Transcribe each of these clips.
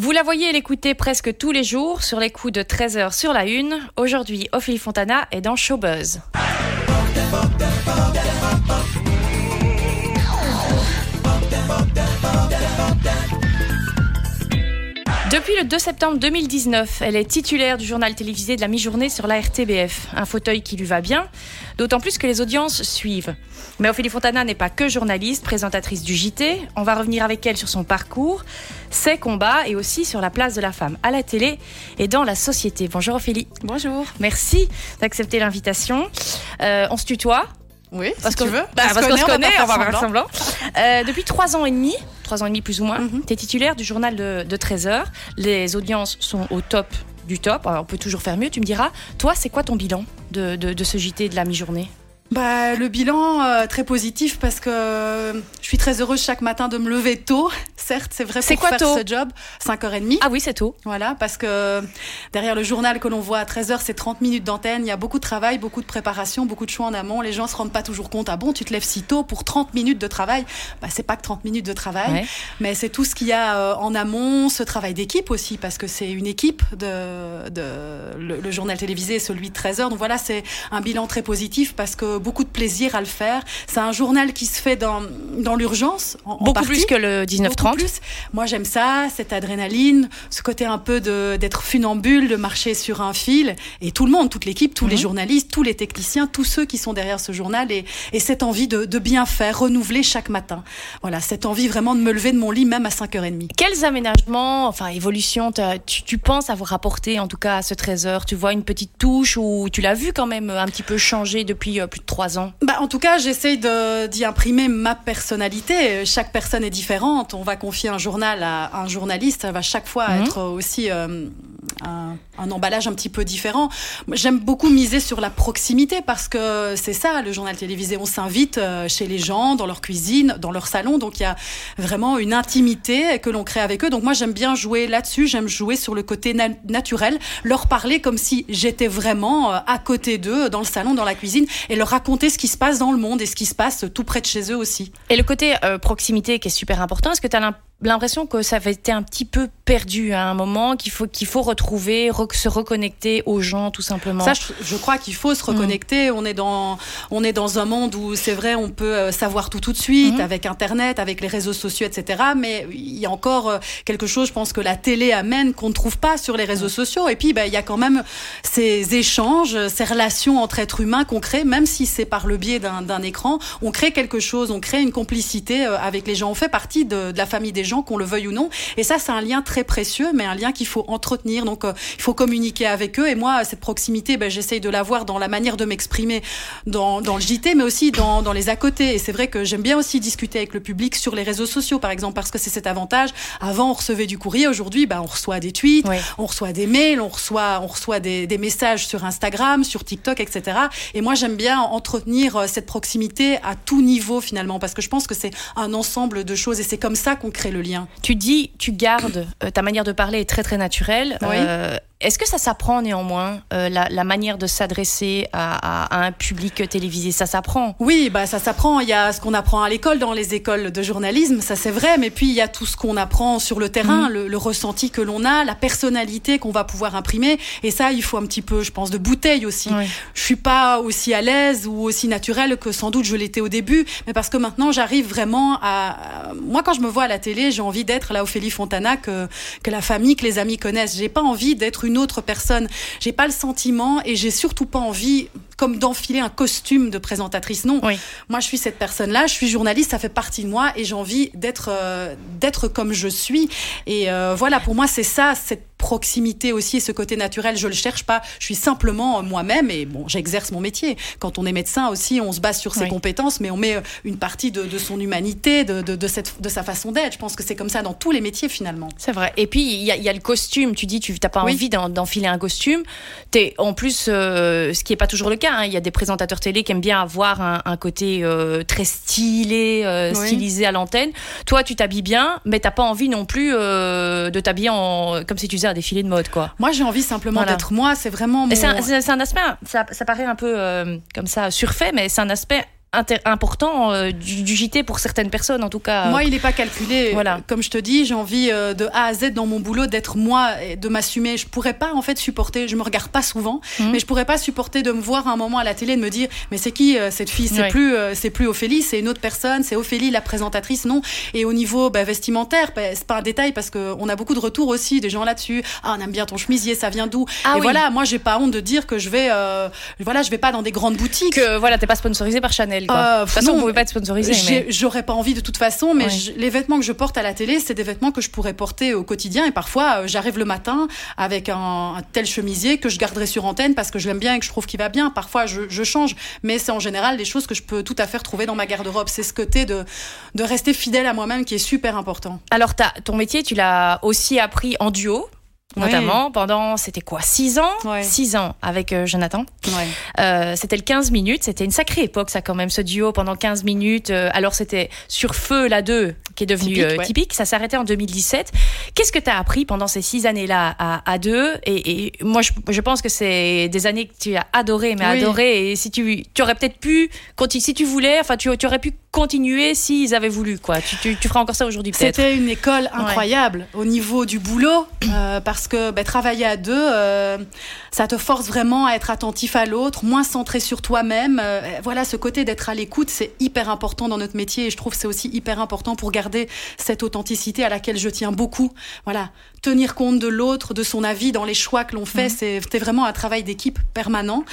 Vous la voyez et l'écoutez presque tous les jours sur les coups de 13h sur la une. Aujourd'hui, Ophélie Fontana est dans Showbuzz. Depuis le 2 septembre 2019, elle est titulaire du journal télévisé de la mi-journée sur la RTBF, un fauteuil qui lui va bien, d'autant plus que les audiences suivent. Mais Ophélie Fontana n'est pas que journaliste, présentatrice du JT, on va revenir avec elle sur son parcours, ses combats et aussi sur la place de la femme à la télé et dans la société. Bonjour Ophélie. Bonjour. Merci d'accepter l'invitation. Euh, on se tutoie Oui, parce si tu que- veux. Bah, parce qu'on se connaît, on va faire semblant. Euh, depuis trois ans et demi, trois ans et demi plus ou moins, Mhm. tu es titulaire du journal de, de 13 heures. Les audiences sont au top du top. Alors, on peut toujours faire mieux, tu me diras. Toi, c'est quoi ton bilan de, de- de ce JT de la mi-journée? Bah, le bilan, euh, très positif parce que euh, je suis très heureuse chaque matin de me lever tôt. Certes, c'est vrai C'est pour quoi faire tôt ce job, 5h30. Ah oui, c'est tôt. Voilà, parce que derrière le journal que l'on voit à 13h, c'est 30 minutes d'antenne. Il y a beaucoup de travail, beaucoup de préparation, beaucoup de choix en amont. Les gens se rendent pas toujours compte. Ah bon, tu te lèves si tôt pour 30 minutes de travail? Bah, c'est pas que 30 minutes de travail, Ouais. mais c'est tout ce qu'il y a euh, en amont, ce travail d'équipe aussi, parce que c'est une équipe de, de le, le journal télévisé et celui de 13h. Donc voilà, c'est un bilan très positif parce que beaucoup de plaisir à le faire. C'est un journal qui se fait dans, dans l'urgence. En, en Beaucoup partie. plus que le Beaucoup 19-30. plus. Moi, j'aime ça, cette adrénaline, ce côté un peu d'être funambule, de marcher sur un fil. Et tout le monde, toute l'équipe, tous les Mhm. journalistes, tous les techniciens, tous ceux qui sont derrière ce journal et, et cette envie de, de bien faire, renouveler chaque matin. Voilà, cette envie vraiment de me lever de mon lit même à 5h30. Quels aménagements, enfin évolutions, tu, tu penses avoir apporté en tout cas à ce 13 heures Tu vois une petite touche ou tu l'as vu quand même un petit peu changer depuis euh, plus de trois ans Bah, en tout cas, j'essaye d'y imprimer ma personnalité. Chaque personne est différente. On va confier un journal à un journaliste, ça va chaque fois Mhm. être aussi euh, un, un emballage un petit peu différent. J'aime beaucoup miser sur la proximité parce que c'est ça, le journal télévisé. On s'invite euh, chez les gens, dans leur cuisine, dans leur salon. Donc il y a vraiment une intimité que l'on crée avec eux. Donc moi, j'aime bien jouer là-dessus. J'aime jouer sur le côté na- naturel, leur parler comme si j'étais vraiment euh, à côté d'eux, dans le salon, dans la cuisine, et leur raconter ce qui se passe dans le monde et ce qui se passe tout près de chez eux aussi. Et le côté euh, proximité qui est super important, est-ce que tu as l'impression que ça avait été un petit peu perdu à un moment, qu'il faut, qu'il faut retrouver, re- se reconnecter aux gens tout simplement Ça, je, je crois qu'il faut se reconnecter. On est dans, on est dans un monde où c'est vrai, on peut euh, savoir tout tout de suite Mhm. avec Internet, avec les réseaux sociaux, etc. Mais il y a encore euh, quelque chose, je pense que la télé amène qu'on ne trouve pas sur les réseaux sociaux. Et puis, ben, il y a quand même ces échanges, ces relations entre êtres humains qu'on crée, même si c'est par le biais d'un d'un écran. On crée quelque chose, on crée une complicité euh, avec les gens. On fait partie de, de la famille des gens, qu'on le veuille ou non. Et ça, c'est un lien très précieux, mais un lien qu'il faut entretenir. Donc, euh, il faut communiquer avec eux. Et moi, cette proximité, ben, j'essaye de l'avoir dans la manière de m'exprimer dans, dans le JT, mais aussi dans, dans les à côté. Et c'est vrai que j'aime bien aussi discuter avec le public sur les réseaux sociaux, par exemple, parce que c'est cet avantage. Avant, on recevait du courrier. Aujourd'hui, ben, on reçoit des tweets, Oui. on reçoit des mails, on reçoit, on reçoit des, des messages sur Instagram, sur TikTok, etc. Et moi, j'aime bien entretenir euh, cette proximité à tout niveau, finalement, parce que je pense que c'est un ensemble de choses et c'est comme ça qu'on crée le lien. Tu dis, tu gardes, euh, ta manière de parler est très très naturelle. Oui. Euh, Est-ce que ça s'apprend néanmoins, euh, la, la manière de s'adresser à, à- à un public télévisé? Ça s'apprend Oui, bah ça s'apprend. Il y a ce qu'on apprend à l'école, dans les écoles de journalisme, ça c'est vrai. Mais puis il y a tout ce qu'on apprend sur le terrain, le, le ressenti que l'on a, la personnalité qu'on va pouvoir imprimer. Et ça, il faut un petit peu, je pense, de bouteille aussi. Oui. Je suis pas aussi à l'aise ou aussi naturelle que sans doute je l'étais au début, mais parce que maintenant j'arrive vraiment à. Moi, quand je me vois à la télé, j'ai envie d'être la Ophélie Fontana que que la famille, que les amis connaissent. J'ai pas envie d'être une autre personne. J'ai pas le sentiment et j'ai surtout pas envie comme d'enfiler un costume de présentatrice. Non, Oui. moi je suis cette personne-là, je suis journaliste, ça fait partie de moi et j'ai envie d'être euh, d'être comme je suis. Et euh, voilà, pour moi c'est ça, cette proximité aussi et ce côté naturel. Je le cherche pas, je suis simplement moi-même et bon, j'exerce mon métier. Quand on est médecin aussi, on se base sur ses Oui. compétences, mais on met euh, une partie de, de son humanité, de, de, de cette, de sa façon d'être. Je pense que c'est comme ça dans tous les métiers finalement. C'est vrai. Et puis, il y, a- il y a le costume. Tu dis, tu n'as pas Oui. envie d'en- d'enfiler un costume. Es, en plus, euh, ce qui n'est pas toujours le cas, hein, il y a des présentateurs télé qui aiment bien avoir un, un côté euh, très stylé, euh, Oui. stylisé à l'antenne. Toi, tu t'habilles bien, mais t'as pas envie non plus de t'habiller en, comme si tu faisais un défilé de mode, quoi. Moi j'ai envie simplement Voilà. d'être moi, c'est vraiment mon... C'est un, un aspect, ça, ça paraît un peu euh, comme ça surfait, mais c'est un aspect important euh, du, JT pour certaines personnes, en tout cas. Moi, il n'est pas calculé. Voilà. Comme je te dis, j'ai envie euh, de A à Z dans mon boulot d'être moi, et de m'assumer. Je pourrais pas en fait supporter. Je me regarde pas souvent, mhm. mais je pourrais pas supporter de me voir un moment à la télé et de me dire, mais c'est qui euh, cette fille? C'est plus, c'est plus Ophélie, c'est une autre personne. C'est Ophélie, la présentatrice, non. Et au niveau bah, vestimentaire, bah, c'est pas un détail parce que on a beaucoup de retours aussi des gens là-dessus. Ah, on aime bien ton chemisier, ça vient d'où? Ah, Et voilà, moi, j'ai pas honte de dire que je vais, voilà, je vais pas dans des grandes boutiques. Que voilà, t'es pas sponsorisé par Chanel. Quoi. de toute façon, pouvait pas être sponsorisé. J'aurais pas envie de toute façon, mais les vêtements que je porte à la télé, c'est des vêtements que je pourrais porter au quotidien. Et parfois, euh, j'arrive le matin avec un, tel chemisier que je garderai sur antenne parce que je l'aime bien et que je trouve qu'il va bien. Parfois, je, change, mais c'est en général des choses que je peux tout à fait retrouver dans ma garde-robe. C'est ce côté de, de rester fidèle à moi-même qui est super important. Alors, as, ton métier, tu l'as aussi appris en duo? Notamment pendant c'était quoi six ans? Six ans avec euh, Jonathan. Euh, c'était le 15 minutes c'était une sacrée époque ça quand même ce duo pendant 15 minutes euh, alors c'était sur feu la 2 qui est devenu typique, ça s'arrêtait en 2017 qu'est-ce que tu as appris pendant ces six années là à, à deux? Et, moi je, pense que c'est des années que tu as adoré mais adoré et si tu tu aurais peut-être pu si tu voulais enfin tu, tu aurais pu continuer s'ils avaient voulu quoi. Tu, tu, feras encore ça aujourd'hui peut-être. C'était une école incroyable. Au niveau du boulot parce que ben, travailler à deux, euh, ça te force vraiment à être attentif à l'autre, moins centré sur toi-même. Euh, voilà, ce côté d'être à l'écoute, c'est hyper important dans notre métier et je trouve que c'est aussi hyper important pour garder cette authenticité à laquelle je tiens beaucoup. Voilà, tenir compte de l'autre, de son avis dans les choix que l'on fait, mmh. c'est vraiment un travail d'équipe permanent.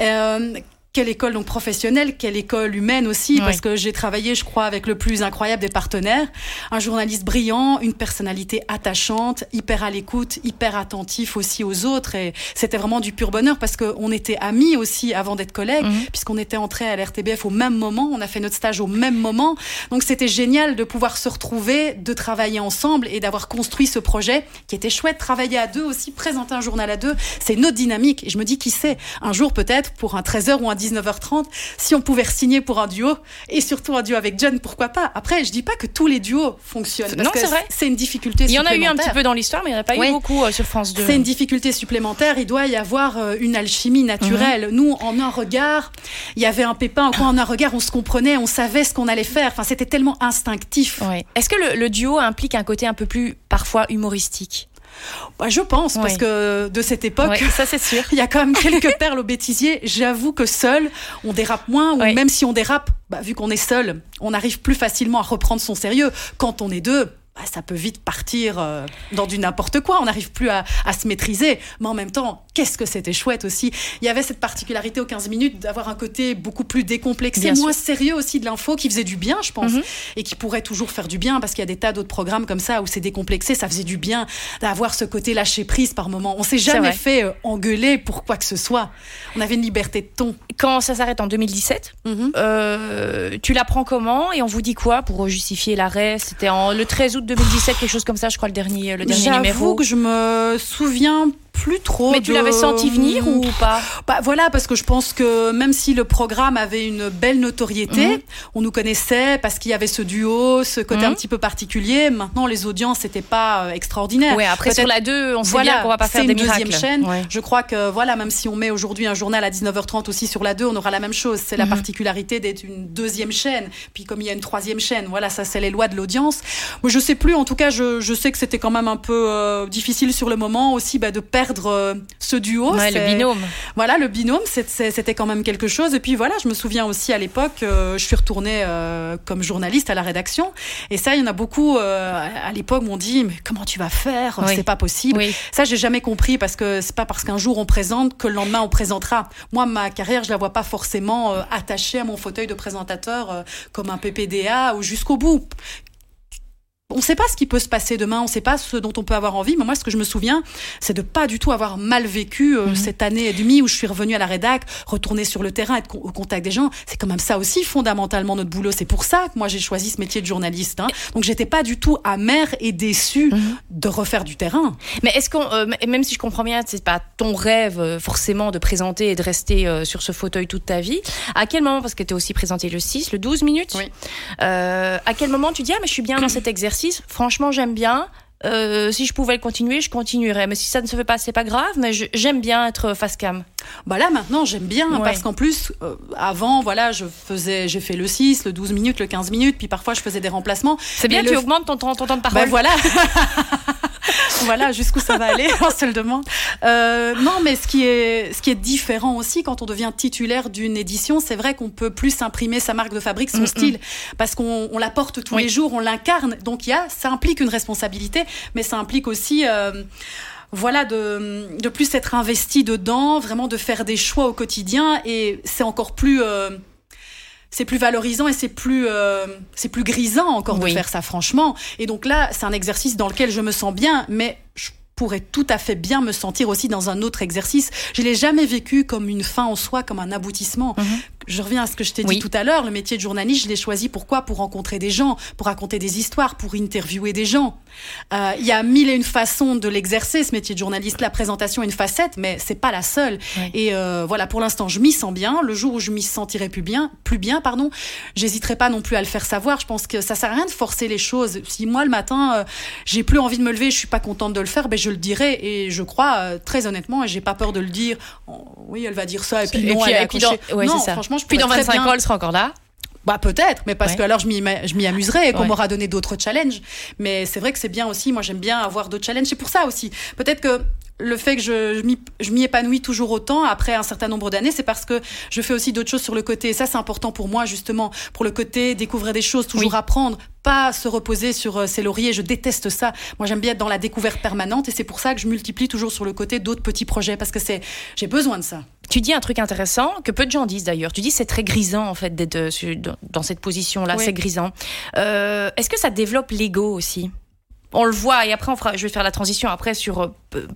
Euh, quelle école donc professionnelle, quelle école humaine aussi, parce que j'ai travaillé, je crois, avec le plus incroyable des partenaires, un journaliste brillant, une personnalité attachante, hyper à l'écoute, hyper attentif aussi aux autres, et c'était vraiment du pur bonheur parce qu'on était amis aussi avant d'être collègues, mhm. puisqu'on était entrés à l'RTBF au même moment, on a fait notre stage au même moment, donc c'était génial de pouvoir se retrouver, de travailler ensemble et d'avoir construit ce projet qui était chouette, travailler à deux aussi, présenter un journal à deux, c'est notre dynamique, et je me dis qui sait, un jour peut-être pour un 13h ou un 19h30, si on pouvait signer pour un duo, et surtout un duo avec John, pourquoi pas Après, je dis pas que tous les duos fonctionnent. non, c'est vrai. C'est une difficulté Il y en a eu un petit peu dans l'histoire, mais il n'y en a pas eu beaucoup euh, sur France 2. C'est une difficulté supplémentaire. Il doit y avoir euh, une alchimie naturelle. Mhm. Nous, en un regard, il y avait un pépin. Quoi, en un regard, on se comprenait, on savait ce qu'on allait faire. Enfin, c'était tellement instinctif. Est-ce que le duo implique un côté un peu plus parfois humoristique? Bah, je pense, parce que de cette époque, ça c'est sûr. il y a quand même quelques perles au bêtisier. J'avoue que seul, on dérape moins, ou même si on dérape, bah, vu qu'on est seul, on arrive plus facilement à reprendre son sérieux. Quand on est deux, ça peut vite partir euh, dans du n'importe quoi. On n'arrive plus à, se maîtriser. Mais en même temps, qu'est-ce que c'était chouette aussi. Il y avait cette particularité aux 15 minutes d'avoir un côté beaucoup plus décomplexé, moins sérieux aussi de l'info qui faisait du bien, je pense, mhm. et qui pourrait toujours faire du bien parce qu'il y a des tas d'autres programmes comme ça où c'est décomplexé. Ça faisait du bien d'avoir ce côté lâcher prise par moment. On s'est jamais fait euh, engueuler pour quoi que ce soit. On avait une liberté de ton. Quand ça s'arrête en 2017, mhm. euh, tu l'apprends comment et on vous dit quoi pour justifier l'arrêt? C'était le 13 août 2017, quelque chose comme ça, je crois, le dernier, le dernier numéro. J'avoue que je me souviens plus trop. Mais tu l'avais senti venir ou pas bah, Voilà, parce que je pense que même si le programme avait une belle notoriété, mhm. on nous connaissait parce qu'il y avait ce duo, ce côté un mhm. petit peu particulier. Maintenant, les audiences n'étaient pas euh, extraordinaires. Oui, après sur la 2, on sait bien qu'on va pas faire des miracles. C'est une deuxième chaîne. Je crois que voilà, même si on met aujourd'hui un journal à 19h30 aussi sur la 2, on aura la même chose. C'est la mhm. particularité d'être une deuxième chaîne. Puis comme il y a une troisième chaîne, voilà, ça c'est les lois de l'audience. Moi, je sais plus. En tout cas, je, je sais que c'était quand même un peu euh, difficile sur le moment aussi bah, de perdre euh, ce duo. le binôme. Voilà, le binôme, c'était quand même quelque chose. Et puis voilà, je me souviens aussi à l'époque, euh, je suis retournée euh, comme journaliste à la rédaction. Et ça, il y en a beaucoup à l'époque m'ont dit, mais comment tu vas faire? C'est pas possible. Ça, j'ai jamais compris parce que c'est pas parce qu'un jour on présente que le lendemain on présentera. Moi, ma carrière, je la vois pas forcément attachée à mon fauteuil de présentateur comme un PPDA ou jusqu'au bout on ne sait pas ce qui peut se passer demain, on ne sait pas ce dont on peut avoir envie. Mais moi, ce que je me souviens, c'est de pas du tout avoir mal vécu euh, mhm. cette année et demie où je suis revenue à la rédac, retourner sur le terrain, être au contact des gens. C'est quand même ça aussi fondamentalement notre boulot. C'est pour ça que moi j'ai choisi ce métier de journaliste. Hein. Donc j'étais pas du tout amère et déçue mhm. de refaire du terrain. Mais est-ce qu'on, euh, même si je comprends bien, c'est pas ton rêve euh, forcément de présenter et de rester sur ce fauteuil toute ta vie. À quel moment, parce que tu aussi présenté le 6, le 12 minutes, oui. à quel moment tu dis ah mais je suis bien dans cet exercice franchement, j'aime bien. euh, si je pouvais le continuer, je continuerais. Mais si ça ne se fait pas, c'est pas grave. Mais j'aime bien être face cam. Bah là maintenant j'aime bien parce qu'en plus euh, avant voilà je faisais j'ai fait le 6, le 12 minutes, le 15 minutes puis parfois je faisais des remplacements. C'est bien tu augmentes ton, ton, temps de parole. Ben voilà. voilà jusqu'où ça va aller, on se le demande. Euh, non, mais ce qui est ce qui est différent aussi quand on devient titulaire d'une édition, c'est vrai qu'on peut plus imprimer sa marque de fabrique, son style, parce qu'on on la porte tous les jours, on l'incarne. Donc il y a, ça implique une responsabilité, mais ça implique aussi euh, voilà, de, de plus être investi dedans, vraiment de faire des choix au quotidien. Et c'est encore plus, euh, c'est plus valorisant et c'est plus, euh, c'est plus grisant encore de faire ça, franchement. Et donc là, c'est un exercice dans lequel je me sens bien, mais je pourrais tout à fait bien me sentir aussi dans un autre exercice. Je l'ai jamais vécu comme une fin en soi, comme un aboutissement. Mhm je reviens à ce que je t'ai dit tout à l'heure, le métier de journaliste, je l'ai choisi pourquoi Pour rencontrer des gens, pour raconter des histoires, pour interviewer des gens. Euh, il y a mille et une façons de l'exercer, ce métier de journaliste. La présentation est une facette, mais c'est pas la seule. Et euh, voilà, pour l'instant, je m'y sens bien. Le jour où je m'y sentirai plus bien, plus bien, pardon, j'hésiterai pas non plus à le faire savoir. Je pense que ça sert à rien de forcer les choses. Si moi le matin, euh, j'ai plus envie de me lever, je suis pas contente de le faire, ben je le dirai. Et je crois très honnêtement, et j'ai pas peur de le dire. Oh, oui, elle va dire ça, et puis non, elle est non, franchement, puis dans 25 ans, elle sera encore là. Bah peut-être, mais parce que alors je m'y amuserai et qu'on m'aura donné d'autres challenges. Mais c'est vrai que c'est bien aussi, moi j'aime bien avoir d'autres challenges. C'est pour ça aussi. Peut-être que le fait que je, je m'y épanouis toujours autant après un certain nombre d'années, c'est parce que je fais aussi d'autres choses sur le côté. Et ça, c'est important pour moi, justement, pour le côté découvrir des choses, toujours apprendre, pas se reposer sur euh, ses lauriers. Je déteste ça. Moi, j'aime bien être dans la découverte permanente et c'est pour ça que je multiplie toujours sur le côté d'autres petits projets parce que c'est, j'ai besoin de ça. Tu dis un truc intéressant que peu de gens disent d'ailleurs. Tu dis c'est très grisant en fait d'être euh, dans cette position-là. C'est grisant. Euh, est-ce que ça développe l'ego aussi? On le voit, et après, on fera, je vais faire la transition après sur euh,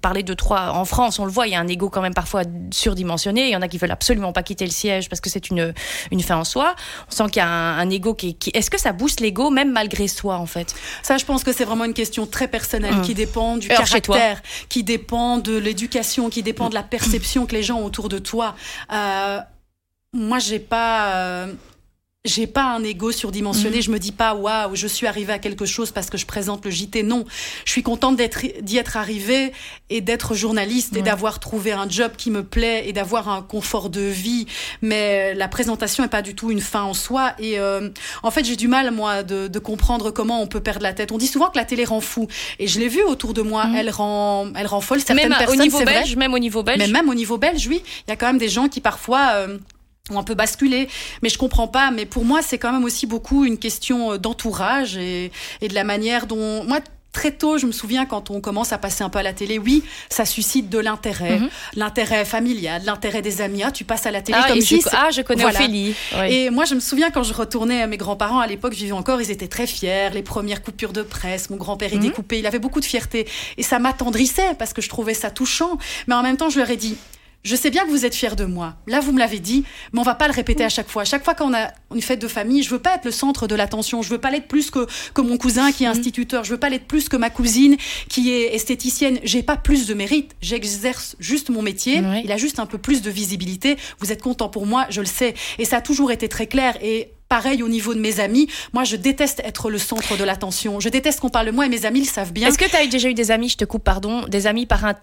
parler de trois. En France, on le voit, il y a un ego quand même parfois surdimensionné. Il y en a qui veulent absolument pas quitter le siège parce que c'est une, une fin en soi. On sent qu'il y a un, ego qui, Est-ce que ça booste l'ego même malgré soi, en fait? Ça, je pense que c'est vraiment une question très personnelle qui dépend du caractère, qui dépend de l'éducation, qui dépend de la perception que les gens ont autour de toi. Euh, moi, j'ai pas. Euh, j'ai pas un ego surdimensionné. Mhm. Je me dis pas waouh, je suis arrivée à quelque chose parce que je présente le JT. Non, je suis contente d'être d'y être arrivée et d'être journaliste et d'avoir trouvé un job qui me plaît et d'avoir un confort de vie. Mais la présentation est pas du tout une fin en soi. Et euh, en fait, j'ai du mal moi de, de, comprendre comment on peut perdre la tête. On dit souvent que la télé rend fou et je l'ai vu autour de moi. Mhm. Elle rend, elle rend folle certaines même personnes. Au niveau belge, même au niveau belge. Mais même au niveau belge, oui, il y a quand même des gens qui parfois euh, on peut basculer, mais je comprends pas. Mais pour moi, c'est quand même aussi beaucoup une question euh, d'entourage et, et, de la manière dont moi. Très tôt, je me souviens quand on commence à passer un peu à la télé, oui, ça suscite de l'intérêt, mhm. l'intérêt familial, l'intérêt des amis. Ah, tu passes à la télé ah, comme si. Je, ah, je connais Ophélie. Et moi, je me souviens quand je retournais à mes grands-parents à l'époque, je vivais encore, ils étaient très fiers. Les premières coupures de presse, mon grand-père est mhm. découpé, il avait beaucoup de fierté et ça m'attendrissait parce que je trouvais ça touchant. Mais en même temps, je leur ai dit, je sais bien que vous êtes fiers de moi. Là, vous me l'avez dit, mais on va pas le répéter à chaque fois. À chaque fois qu'on a une fête de famille, je veux pas être le centre de l'attention. Je veux pas l'être plus que, que mon cousin qui est mhm. instituteur. Je veux pas l'être plus que ma cousine qui est esthéticienne. J'ai pas plus de mérite. J'exerce juste mon métier. Il a juste un peu plus de visibilité. Vous êtes content pour moi, je le sais. Et ça a toujours été très clair. Et pareil au niveau de mes amis. Moi, je déteste être le centre de l'attention. Je déteste qu'on parle de moi et mes amis le savent bien. Est-ce que tu as déjà eu des amis, je te coupe, pardon, des amis par un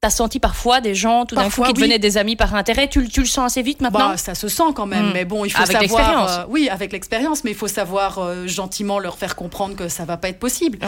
T'as senti parfois des gens tout d'un coup qui devenaient des amis par intérêt tu, tu, le sens assez vite maintenant bah, Ça se sent quand même, hmm. mais bon, il faut avec savoir. Euh, oui, avec l'expérience, mais il faut savoir euh, gentiment leur faire comprendre que ça va pas être possible.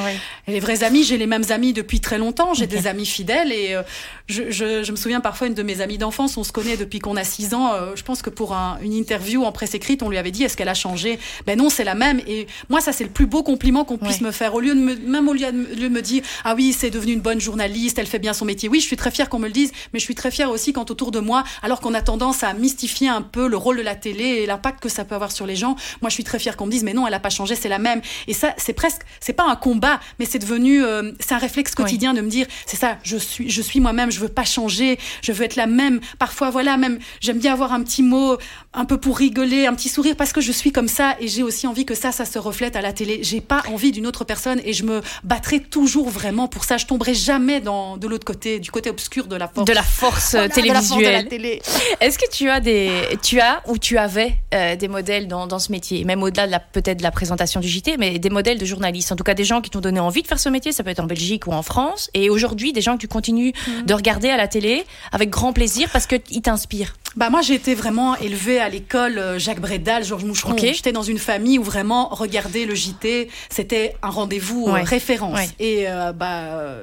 Et les vrais amis, j'ai les mêmes amis depuis très longtemps, j'ai des amis fidèles et euh, je, je, je, me souviens parfois une de mes amies d'enfance, on se connaît depuis qu'on a 6 ans. je pense que pour un, une interview en presse écrite, on lui avait dit est-ce qu'elle a changé? Ben non, c'est la même. Et moi, ça c'est le plus beau compliment qu'on puisse me faire. Au lieu de me, même au lieu de me dire ah oui, c'est devenu une bonne journaliste, elle fait bien son métier. Oui, je suis très fière qu'on me le dise mais je suis très fière aussi quand autour de moi, alors qu'on a tendance à mystifier un peu le rôle de la télé et l'impact que ça peut avoir sur les gens, moi je suis très fière qu'on me dise, mais non, elle n'a pas changé, c'est la même. Et ça, c'est presque, c'est pas un combat, mais c'est devenu, euh, c'est un réflexe quotidien de me dire, c'est ça, je suis, je suis moi-même, je veux pas changer, je veux être la même. Parfois, voilà, même, j'aime bien avoir un petit mot, un peu pour rigoler, un petit sourire, parce que je suis comme ça et j'ai aussi envie que ça, ça se reflète à la télé. J'ai pas envie d'une autre personne et je me battrai toujours vraiment pour ça. Je tomberai jamais dans, de l'autre côté, du côté côté obscur de la force. De la force Voilà, de la force de la télévisuelle. télé. Est-ce que tu as des, tu as ou tu avais euh, des modèles dans, dans ce métier, même au-delà de la peut-être de la présentation du JT, mais des modèles de journalistes, en tout cas des gens qui t'ont donné envie de faire ce métier, ça peut être en Belgique ou en France, et aujourd'hui des gens que tu continues Mhm. de regarder à la télé avec grand plaisir parce que ils t'inspirent. Bah moi j'ai été vraiment élevée à l'école euh, Jacques Brédal, Georges Moucheron. Ok. J'étais dans une famille où vraiment regarder le JT, c'était un rendez-vous euh, Ouais. référence. Ouais. Et euh, bah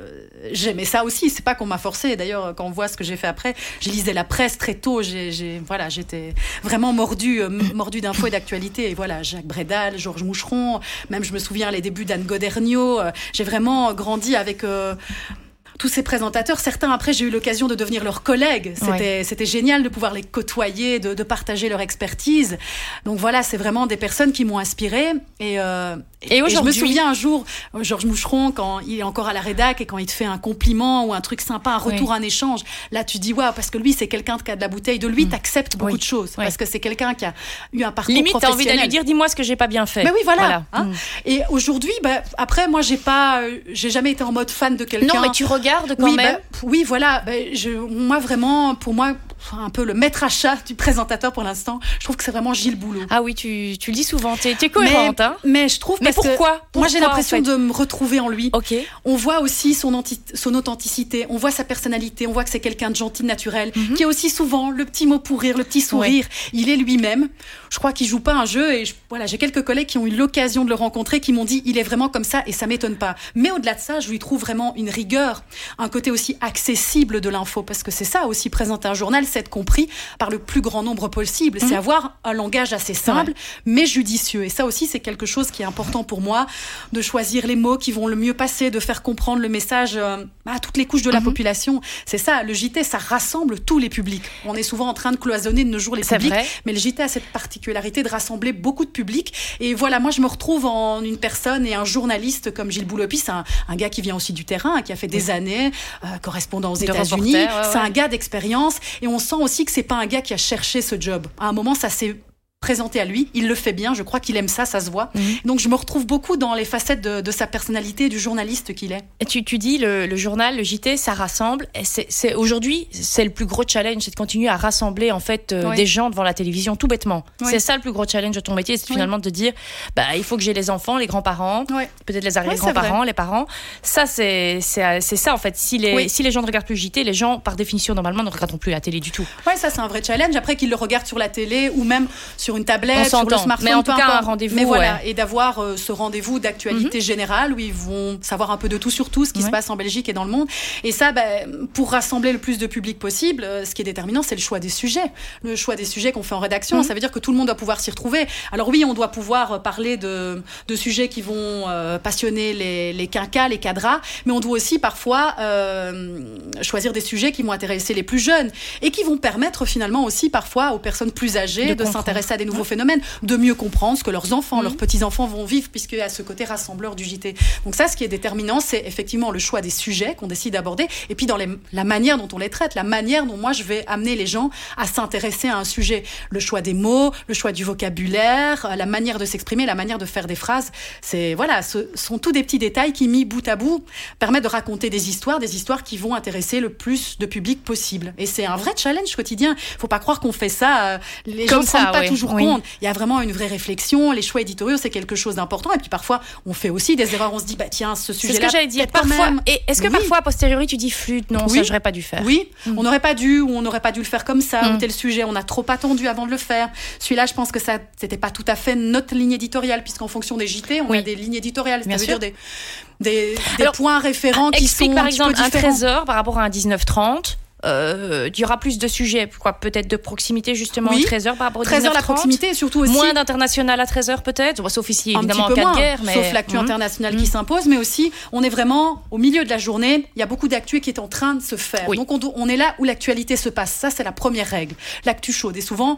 j'aimais ça aussi. C'est pas qu'on m'a forcé. D'ailleurs quand on voit ce que j'ai fait après, je lisais la presse très tôt. J'ai, voilà, j'étais vraiment mordu, euh, d'infos et d'actualité. Et voilà, Jacques Brédal, Georges Moucheron. Même je me souviens les débuts d'Anne Godernio. Euh, J'ai vraiment grandi avec. Tous ces présentateurs, certains après j'ai eu l'occasion de devenir leurs collègues. C'était Ouais. c'était génial de pouvoir les côtoyer, de, de partager leur expertise. Donc voilà, c'est vraiment des personnes qui m'ont inspiré. Et, euh, Et je me souviens un jour, Georges Moucheron, quand il est encore à la rédac et quand il te fait un compliment ou un truc sympa, un retour, un échange, là tu dis waouh, parce que lui c'est quelqu'un qui a de la bouteille. De lui, t'acceptes beaucoup Mm. Oui. de choses parce que c'est quelqu'un qui a eu un parcours Limite, t'as envie d'aller professionnel. lui dire, dis-moi ce que j'ai pas bien fait. Mais oui, voilà. hein. Mm. Et aujourd'hui, bah, après, moi, j'ai pas, euh, j'ai jamais été en mode fan de quelqu'un. Non, mais tu regardes quand oui, même. bah, oui, voilà. Bah, je, moi, vraiment, pour moi, un peu le maître à chat du présentateur pour l'instant, je trouve que c'est vraiment Gilles Boulot. Ah oui, tu, tu le dis souvent. T'es es cohérente, mais, hein mais je trouve Mais parce que pourquoi? moi j'ai Pourquoi, l'impression en fait? de me retrouver en lui. Ok. On voit aussi son, son authenticité, on voit sa personnalité, on voit que c'est quelqu'un de gentil, de naturel, Mhm. qui a aussi souvent le petit mot pour rire, le petit sourire. Il est lui-même. Je crois qu'il joue pas un jeu et je- voilà, j'ai quelques collègues qui ont eu l'occasion de le rencontrer, qui m'ont dit il est vraiment comme ça et ça m'étonne pas. Mais au-delà de ça, je lui trouve vraiment une rigueur, un côté aussi accessible de l'info parce que c'est ça aussi présenter un journal, c'est être compris par le plus grand nombre possible, c'est avoir un langage assez simple mais judicieux. Et ça aussi, c'est quelque chose qui est important pour moi, de choisir les mots qui vont le mieux passer, de faire comprendre le message euh, à toutes les couches de la population. C'est ça, le JT, ça rassemble tous les publics. On est souvent en train de cloisonner de nos jours les publics, vrai. mais le JT a cette particularité de rassembler beaucoup de publics. Et voilà, moi, je me retrouve en une personne et un journaliste comme Gilles Boulopi, c'est un, un gars qui vient aussi du terrain, qui a fait des années, euh, correspondant aux De États-Unis. ouais, C'est un gars d'expérience et on sent aussi que c'est pas un gars qui a cherché ce job. À un moment, ça s'est présenté à lui, il le fait bien, je crois qu'il aime ça, ça se voit. Mhm. Donc je me retrouve beaucoup dans les facettes de, de sa personnalité, du journaliste qu'il est. Et Tu, tu dis le, le journal, le JT, ça rassemble. C'est- aujourd'hui, c'est le plus gros challenge, c'est de continuer à rassembler en fait euh, Oui. des gens devant la télévision, tout bêtement. Oui. C'est ça le plus gros challenge de ton métier, c'est Oui. finalement de te dire, bah il faut que j'ai les enfants, les grands-parents, peut-être les arrière-grands-parents, les parents. Ça c'est ça en fait. Si les Oui. si les gens ne regardent plus le JT, les gens par définition normalement ne regarderont plus la télé du tout. Ouais, ça c'est un vrai challenge. Après qu'ils le regardent sur la télé ou même sur une tablette, sur le smartphone, Mais en peu tout cas, un rendez-vous, Mais voilà, ouais. Mhm. et d'avoir euh, ce rendez-vous d'actualité générale où ils vont savoir un peu de tout sur tout, ce qui se passe en Belgique et dans le monde. Et ça, ben, pour rassembler le plus de public possible, euh, ce qui est déterminant, c'est le choix des sujets. Le choix des sujets qu'on fait en rédaction, Mhm. ça veut dire que tout le monde doit pouvoir s'y retrouver. Alors oui, on doit pouvoir euh, parler de, de sujets qui vont euh, passionner les, les quinquas, les cadras, mais on doit aussi parfois choisir des sujets qui vont intéresser les plus jeunes et qui vont permettre finalement aussi parfois aux personnes plus âgées De s'intéresser à des nouveaux phénomènes, de mieux comprendre ce que leurs enfants, leurs petits-enfants vont vivre, puisque à ce côté rassembleur du JT. Donc ça, ce qui est déterminant, c'est effectivement le choix des sujets qu'on décide d'aborder, et puis dans les- la manière dont on les traite, la manière dont moi je vais amener les gens à s'intéresser à un sujet. Le choix des mots, le choix du vocabulaire, la manière de s'exprimer, la manière de faire des phrases. C'est voilà, ce sont tous des petits détails qui, mis bout à bout, permettent de raconter des histoires, des histoires qui vont intéresser le plus de public possible. Et c'est un vrai challenge quotidien. Faut pas croire qu'on fait ça. euh, Les Comme gens ne ça, pas oui. Oui. Il y a vraiment une vraie réflexion. Les choix éditoriaux, c'est quelque chose d'important. Et puis parfois, on fait aussi des erreurs. On se dit, bah tiens, ce C'est sujet-là. ce que j'allais dire. Parfois, même. et est-ce que Oui. parfois a posteriori tu dis flûte Non, ça Oui. j'aurais pas dû faire. Oui, on n'aurait pas dû ou on n'aurait pas dû le faire comme ça Mm. ou tel sujet. On a trop attendu avant de le faire. Celui-là, je pense que ça, c'était pas tout à fait notre ligne éditoriale puisqu'en fonction des JT, on a des lignes éditoriales, Bien c'est-à-dire sûr. des, des, des Alors, points référents qui sont par un exemple un différents. 13h par rapport à un 19h30. Euh, il y aura plus de sujets, quoi, peut-être de proximité justement Oui. au 13h par rapport au 13 heures la 19h30. proximité et surtout aussi Moins d'international à 13h peut-être, sauf ici évidemment en cas moins, de guerre. Mais... sauf l'actu Mhm. internationale Mhm. qui s'impose, mais aussi on est vraiment au milieu de la journée. Il y a beaucoup d'actu qui est en train de se faire. Oui. Donc on, on est là où l'actualité se passe. Ça c'est la première règle. L'actu chaude. Et souvent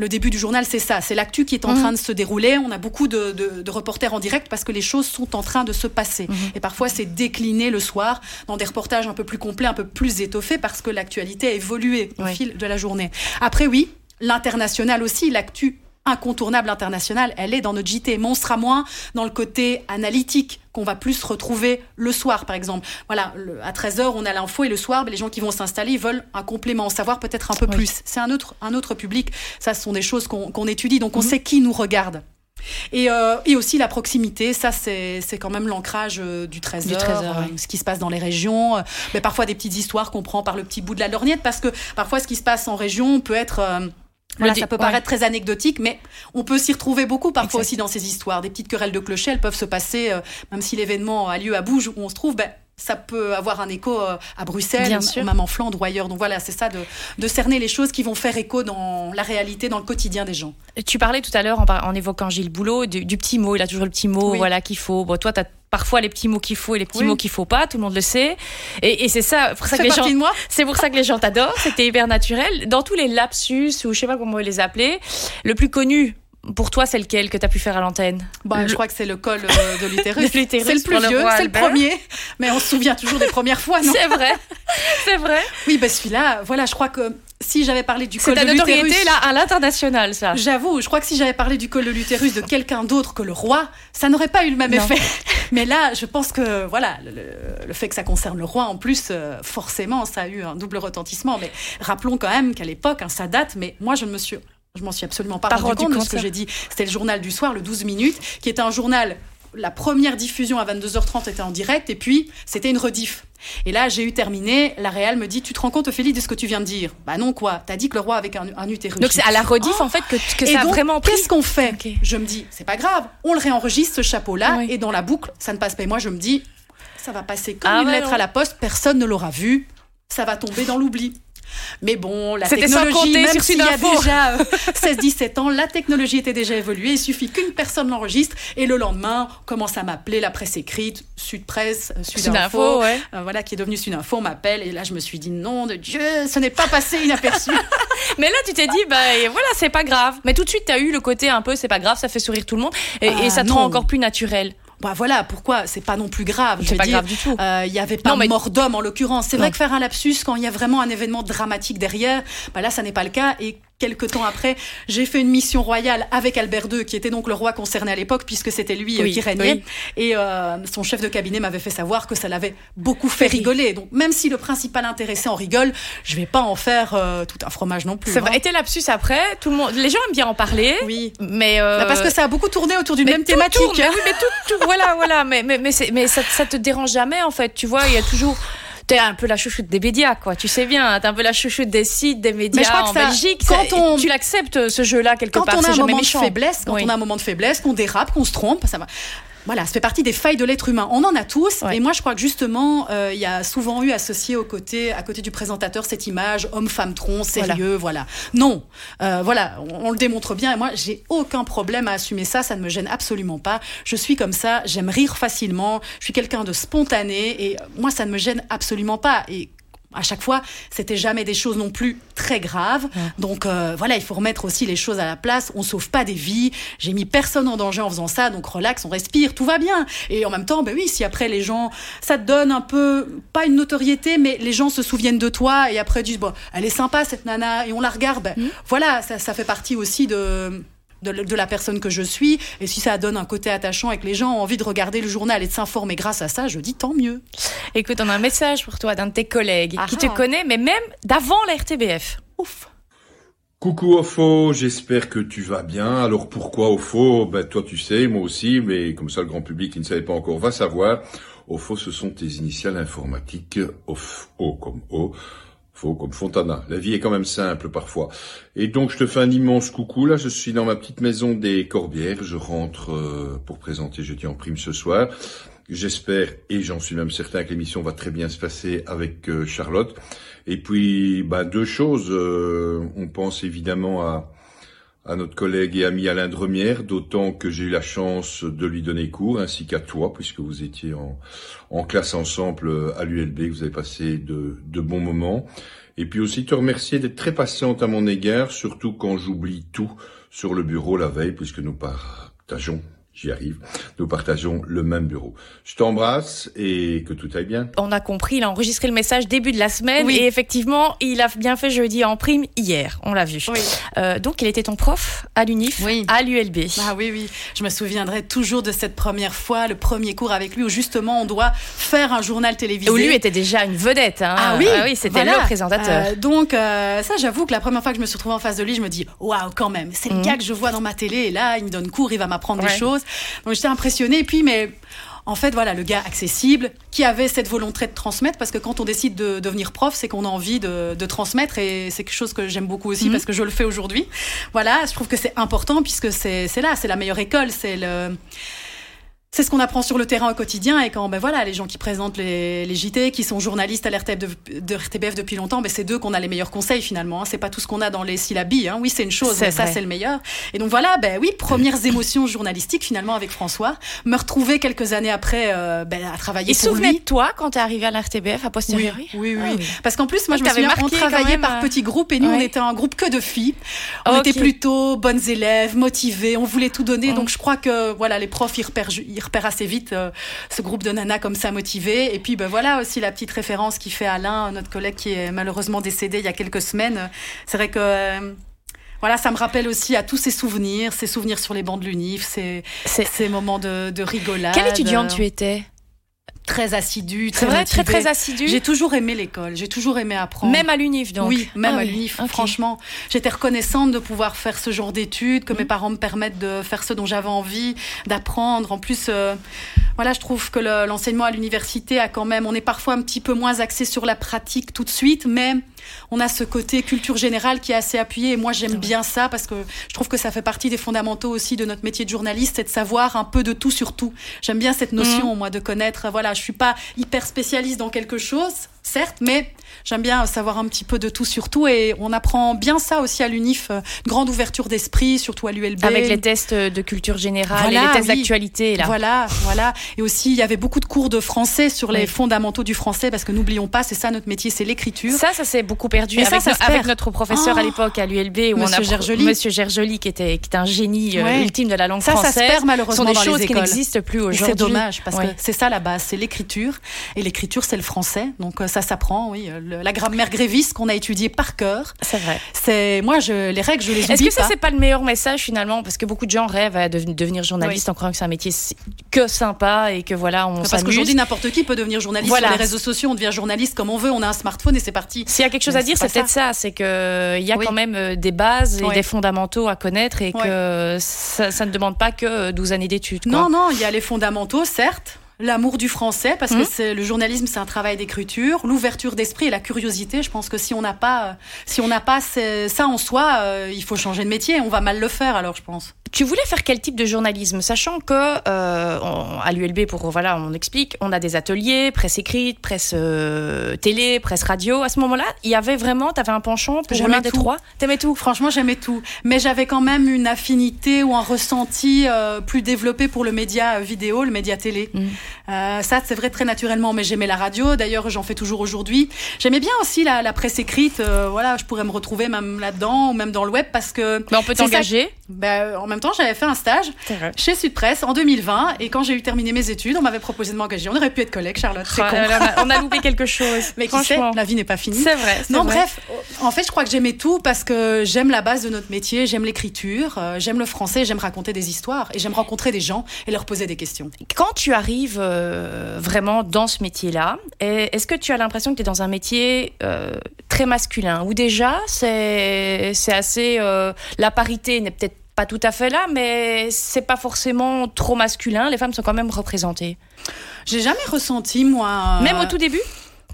le début du journal c'est ça, c'est l'actu qui est en Mhm. train de se dérouler. On a beaucoup de, de- de reporters en direct parce que les choses sont en train de se passer. Mhm. Et parfois c'est décliné le soir dans des reportages un peu plus complets, un peu plus étoffés parce que l'actualité a évolué au Oui. fil de la journée. Après oui, l'international aussi, l'actu incontournable internationale, elle est dans notre JT, mais on sera moins dans le côté analytique qu'on va plus retrouver le soir, par exemple. Voilà, à 13h, on a l'info et le soir, ben, les gens qui vont s'installer, ils veulent un complément, savoir peut-être un peu plus. C'est un autre, un autre public. Ça, ce sont des choses qu'on étudie, donc on mhm. sait qui nous regarde. Et, euh, et, aussi la proximité, ça c'est quand même l'ancrage euh, du 13 heures, euh, ce qui se passe dans les régions, mais parfois des petites histoires qu'on prend par le petit bout de la lorgnette, parce que parfois ce qui se passe en région peut être voilà, ça peut paraître très anecdotique, mais on peut s'y retrouver beaucoup parfois aussi dans ces histoires. Des petites querelles de clochers, elles peuvent se passer, euh, même si l'événement a lieu à Bouge où on se trouve, ben, ça peut avoir un écho euh, à Bruxelles, même en Flandre ou ailleurs. Donc voilà, c'est ça de, de, cerner les choses qui vont faire écho dans la réalité, dans le quotidien des gens. Tu parlais tout à l'heure en, en, évoquant Gilles Boulot du, petit mot, il a toujours le petit mot voilà qu'il faut. Bon, toi, tu as parfois les petits mots qu'il faut et les petits mots qu'il faut pas, tout le monde le sait. Et, c'est ça, pour ça que les gens, c'est pour ça que les gens t'adorent, t'es hyper naturel. Dans tous les lapsus ou je sais pas comment les appeler, le plus connu pour toi, c'est lequel que tu as pu faire à l'antenne bah, Je crois que c'est le col euh, de l'utérus. c'est le plus vieux, c'est le premier. Mais on se souvient toujours des premières fois, non C'est vrai, c'est vrai. Oui, bah celui-là, voilà, je crois que si j'avais parlé du col de l'utérus... C'est ta notoriété là, à l'international, ça. J'avoue, je crois que si j'avais parlé du col de l'utérus de quelqu'un d'autre que le roi, ça n'aurait pas eu le même effet. Mais là, je pense que, voilà, le, fait que ça concerne le roi, en plus, euh, forcément, ça a eu un double retentissement. Mais rappelons quand même qu'à l'époque, hein, ça date, mais moi, je ne me suis je m'en suis absolument pas, rendu, compte, de ce que j'ai dit. C'était le journal du soir, le 12 minutes, qui était un journal. La première diffusion à 22h30 était en direct et puis c'était une rediff. Et là, j'ai eu terminé. La Réal me dit Tu te rends compte, Ophélie, de ce que tu viens de dire? Bah non, quoi. T'as dit que le roi avait un, un utérus. Donc c'est à la rediff, en fait, que, que ça a vraiment pris. Qu'est-ce qu'on fait? Je me dis C'est pas grave. On le réenregistre, ce chapeau-là, et dans la boucle, ça ne passe pas. Et moi, je me dis Ça va passer comme ah une lettre à la poste. Personne ne l'aura vu. Ça va tomber dans l'oubli. Mais bon, la technologie, même s'il y a déjà 16-17 euh, ans, la technologie était déjà évoluée. Il suffit qu'une personne l'enregistre et le lendemain, on commence à m'appeler la presse écrite, Sud Presse, euh, Sud, Info, ouais. Euh, voilà, qui est devenu Sud Info, on m'appelle et là je me suis dit non de Dieu, ce n'est pas passé inaperçu. Mais là tu t'es dit bah voilà c'est pas grave. Mais tout de suite tu as eu le côté un peu c'est pas grave, ça fait sourire tout le monde et, et ah, ça te rend encore plus naturel bah voilà, pourquoi? C'est pas non plus grave. C'est pas grave du tout. Euh, il y avait pas mort d'homme en l'occurrence. C'est vrai que faire un lapsus quand il y a vraiment un événement dramatique derrière, bah là ça n'est pas le cas. Et quelques temps après, j'ai fait une mission royale avec Albert II, qui était donc le roi concerné à l'époque, puisque c'était lui euh, qui régnait. Et euh, son chef de cabinet m'avait fait savoir que ça l'avait beaucoup fait rigoler. Donc même si le principal intéressé en rigole, je vais pas en faire euh, tout un fromage non plus. C'est vrai. Hein. Et tes lapsus après, tout le monde, les gens aiment bien en parler. Oui. Mais bah, parce que ça a beaucoup tourné autour d'une même thématique. mais oui, mais tout, voilà, voilà. Mais mais mais, mais ça, ça te dérange jamais en fait. Tu vois, il y a toujours t'es un peu la chouchoute des médias, quoi. Tu sais bien, t'es un peu la chouchoute des sites, des médias je crois en Belgique. Quand on... Tu l'acceptes, ce jeu-là, quelque part. Quand on a un moment de faiblesse, quand on a un moment de faiblesse, qu'on dérape, qu'on se trompe, ça va. Voilà, ça fait partie des failles de l'être humain. On en a tous. Et moi, je crois que justement, euh, il y a souvent eu associé au côté, à côté du présentateur cette image homme, femme, tronc, sérieux, voilà. Non, euh, voilà, on, le démontre bien. Et moi, j'ai aucun problème à assumer ça. Ça ne me gêne absolument pas. Je suis comme ça. J'aime rire facilement. Je suis quelqu'un de spontané. Et moi, ça ne me gêne absolument pas. Et à chaque fois, c'était jamais des choses non plus très graves. Donc euh, voilà, il faut remettre aussi les choses à la place. On sauve pas des vies. J'ai mis personne en danger en faisant ça, donc relax, on respire, tout va bien. Et en même temps, ben oui, si après les gens, ça te donne un peu pas une notoriété, mais les gens se souviennent de toi et après disent bon, elle est sympa cette nana et on la regarde. Ben, mmh. Voilà, ça, ça fait partie aussi de de, la personne que je suis. Et si ça donne un côté attachant et que les gens ont envie de regarder le journal et de s'informer grâce à ça, je dis tant mieux. Écoute, on a un message pour toi d'un de tes collègues qui te connaît, mais même d'avant la RTBF. Ouf. Coucou Ofo, j'espère que tu vas bien. Alors pourquoi Ofo? Ben toi tu sais, moi aussi, mais comme ça le grand public qui ne savait pas encore va savoir. Ofo, ce sont tes initiales informatiques. O comme O faux comme Fontana. La vie est quand même simple parfois. Et donc je te fais un immense coucou. Là, je suis dans ma petite maison des Corbières. Je rentre euh, pour présenter Jeudi en prime ce soir. J'espère et j'en suis même certain que l'émission va très bien se passer avec euh, Charlotte. Et puis, bah, deux choses. Euh, on pense évidemment à à notre collègue et ami Alain Dremière, d'autant que j'ai eu la chance de lui donner cours, ainsi qu'à toi, puisque vous étiez en, classe ensemble à l'ULB, vous avez passé de bons moments. Et puis aussi te remercier d'être très patiente à mon égard, surtout quand j'oublie tout sur le bureau la veille, puisque nous partageons j'y arrive. Nous partageons le même bureau. Je t'embrasse et que tout aille bien. On a compris, il a enregistré le message début de la semaine et effectivement, il a bien fait jeudi en prime hier, on l'a vu. Euh, donc, il était ton prof à l'UNIF, à l'ULB. Ah oui, oui. Je me souviendrai toujours de cette première fois, le premier cours avec lui où justement on doit faire un journal télévisé. Où lui était déjà une vedette. Hein. Ah oui, ah oui c'était le présentateur. Euh, donc, euh, ça, j'avoue que la première fois que je me suis retrouvée en face de lui, je me dis, waouh, quand même, c'est le mhm. gars que je vois dans ma télé et là, il me donne cours, il va m'apprendre des choses. Donc, j'étais impressionnée. Et puis, mais en fait, voilà, le gars accessible, qui avait cette volonté de transmettre, parce que quand on décide de devenir prof, c'est qu'on a envie de, transmettre, et c'est quelque chose que j'aime beaucoup aussi, mhm. parce que je le fais aujourd'hui. Voilà, je trouve que c'est important, puisque c'est là, c'est la meilleure école, c'est le c'est ce qu'on apprend sur le terrain au quotidien et quand ben voilà les gens qui présentent les, les JT qui sont journalistes à l'RTBF de, RTBF depuis longtemps ben c'est d'eux qu'on a les meilleurs conseils finalement hein. c'est pas tout ce qu'on a dans les syllabies hein. oui c'est une chose mais ça c'est le meilleur. Et donc voilà ben oui premières émotions journalistiques finalement avec François. Me retrouver quelques années après euh, ben, à travailler et pour lui. de toi quand tu es arrivé à l'RTBF à posteriori. Oui oui, oui. parce qu'en plus moi je me souviens on travaillait par euh, petits groupes et nous on était un groupe que de filles. On était plutôt bonnes élèves motivées on voulait tout donner. Donc je crois que voilà les profs ils repèrent repère assez vite euh, ce groupe de nanas comme ça motivées. Et puis ben voilà aussi la petite référence qui fait Alain, notre collègue qui est malheureusement décédé il y a quelques semaines. C'est vrai que euh, voilà, ça me rappelle aussi à tous ces souvenirs, ces souvenirs sur les bancs de l'UNIF, ces, ces moments de, de rigolade. Quelle étudiante tu étais? Très assidu, très vrai, très très assidu. J'ai toujours aimé l'école, j'ai toujours aimé apprendre. Même à l'UNIF donc. Oui, même ah à l'UNIF. Franchement, j'étais reconnaissante de pouvoir faire ce genre d'études, que mes mm. parents me permettent de faire ce dont j'avais envie, d'apprendre. En plus, euh, voilà, je trouve que l'enseignement à l'université a quand même, on est parfois un petit peu moins axé sur la pratique tout de suite, mais on a ce côté culture générale qui est assez appuyé. Et moi, j'aime bien ça parce que je trouve que ça fait partie des fondamentaux aussi de notre métier de journaliste, c'est de savoir un peu de tout sur tout. J'aime bien cette notion, mm. moi, de connaître. Voilà, je suis pas hyper spécialiste dans quelque chose, certes, mais j'aime bien savoir un petit peu de tout sur tout et on apprend bien ça aussi à l'UNIF, euh, grande ouverture d'esprit, surtout à l'ULB. Avec les tests de culture générale et les tests d'actualité. Voilà, voilà. Et aussi, il y avait beaucoup de cours de français sur les fondamentaux du français parce que n'oublions pas, c'est ça notre métier, c'est l'écriture. Ça, ça s'est beaucoup perdu avec, ça, ça avec notre professeur à oh l'époque à l'ULB où Monsieur on a Gergely. Monsieur Gergely qui était, qui était un génie euh, ultime de la langue française. Ça, ça se perd malheureusement sont des choses qui n'existent plus aujourd'hui. C'est dommage parce que c'est ça la base, c'est l'écriture et l'écriture c'est le français. Donc euh, ça s'apprend, oui, la grammaire gréviste qu'on a étudiée par cœur. C'est vrai. C'est moi, je, les règles, je les oublie Est-ce que ça, c'est pas le meilleur message finalement? Parce que beaucoup de gens rêvent à devenir journaliste en croyant que c'est un métier que sympa et que voilà, on Parce qu'aujourd'hui, n'importe qui peut devenir journaliste sur les réseaux sociaux. On devient journaliste comme on veut. On a un smartphone et c'est parti. S'il y a quelque chose à dire, c'est peut-être ça. C'est qu'il y a quand même euh, des bases et des fondamentaux à connaître et que ça, ça, ne demande pas que 12 années d'études. Non, non, il y a les fondamentaux, certes l'amour du français parce que mmh. c'est le journalisme c'est un travail d'écriture. L'ouverture d'esprit et la curiosité je pense que si on n'a pas si on n'a pas ça en soi euh, il faut changer de métier. On va mal le faire alors je pense tu voulais faire quel type de journalisme, sachant que euh, à l'ULB, pour voilà, on explique, on a des ateliers, presse écrite, presse euh, télé, presse radio. À ce moment-là, il y avait vraiment, tu avais un penchant pour l'un des trois? T'aimais tout? Franchement, j'aimais tout, mais j'avais quand même une affinité ou un ressenti euh, plus développé pour le média vidéo, le média télé. Mm. ça, c'est vrai très naturellement, mais j'aimais la radio. D'ailleurs, j'en fais toujours aujourd'hui. J'aimais bien aussi la, la presse écrite. voilà, je pourrais me retrouver même là-dedans ou même dans le web parce que. Mais on peut t'engager? Ben, en même temps, j'avais fait un stage chez Sud Presse en 2020 et quand j'ai eu terminé mes études, on m'avait proposé de m'engager. On aurait pu être collègues, Charlotte. C'est oh on a loupé quelque chose. Mais qui sait, la vie n'est pas finie. C'est vrai. Non, bref, en fait, je crois que j'aimais tout parce que j'aime la base de notre métier, j'aime l'écriture, euh, j'aime le français, j'aime raconter des histoires et j'aime rencontrer des gens et leur poser des questions. Quand tu arrives euh, vraiment dans ce métier-là, est-ce que tu as l'impression que tu es dans un métier euh, très masculin? Ou déjà c'est assez la parité n'est peut-être pas tout à fait là, mais c'est pas forcément trop masculin. Les femmes sont quand même représentées. J'ai jamais ressenti, moi. Même au tout début?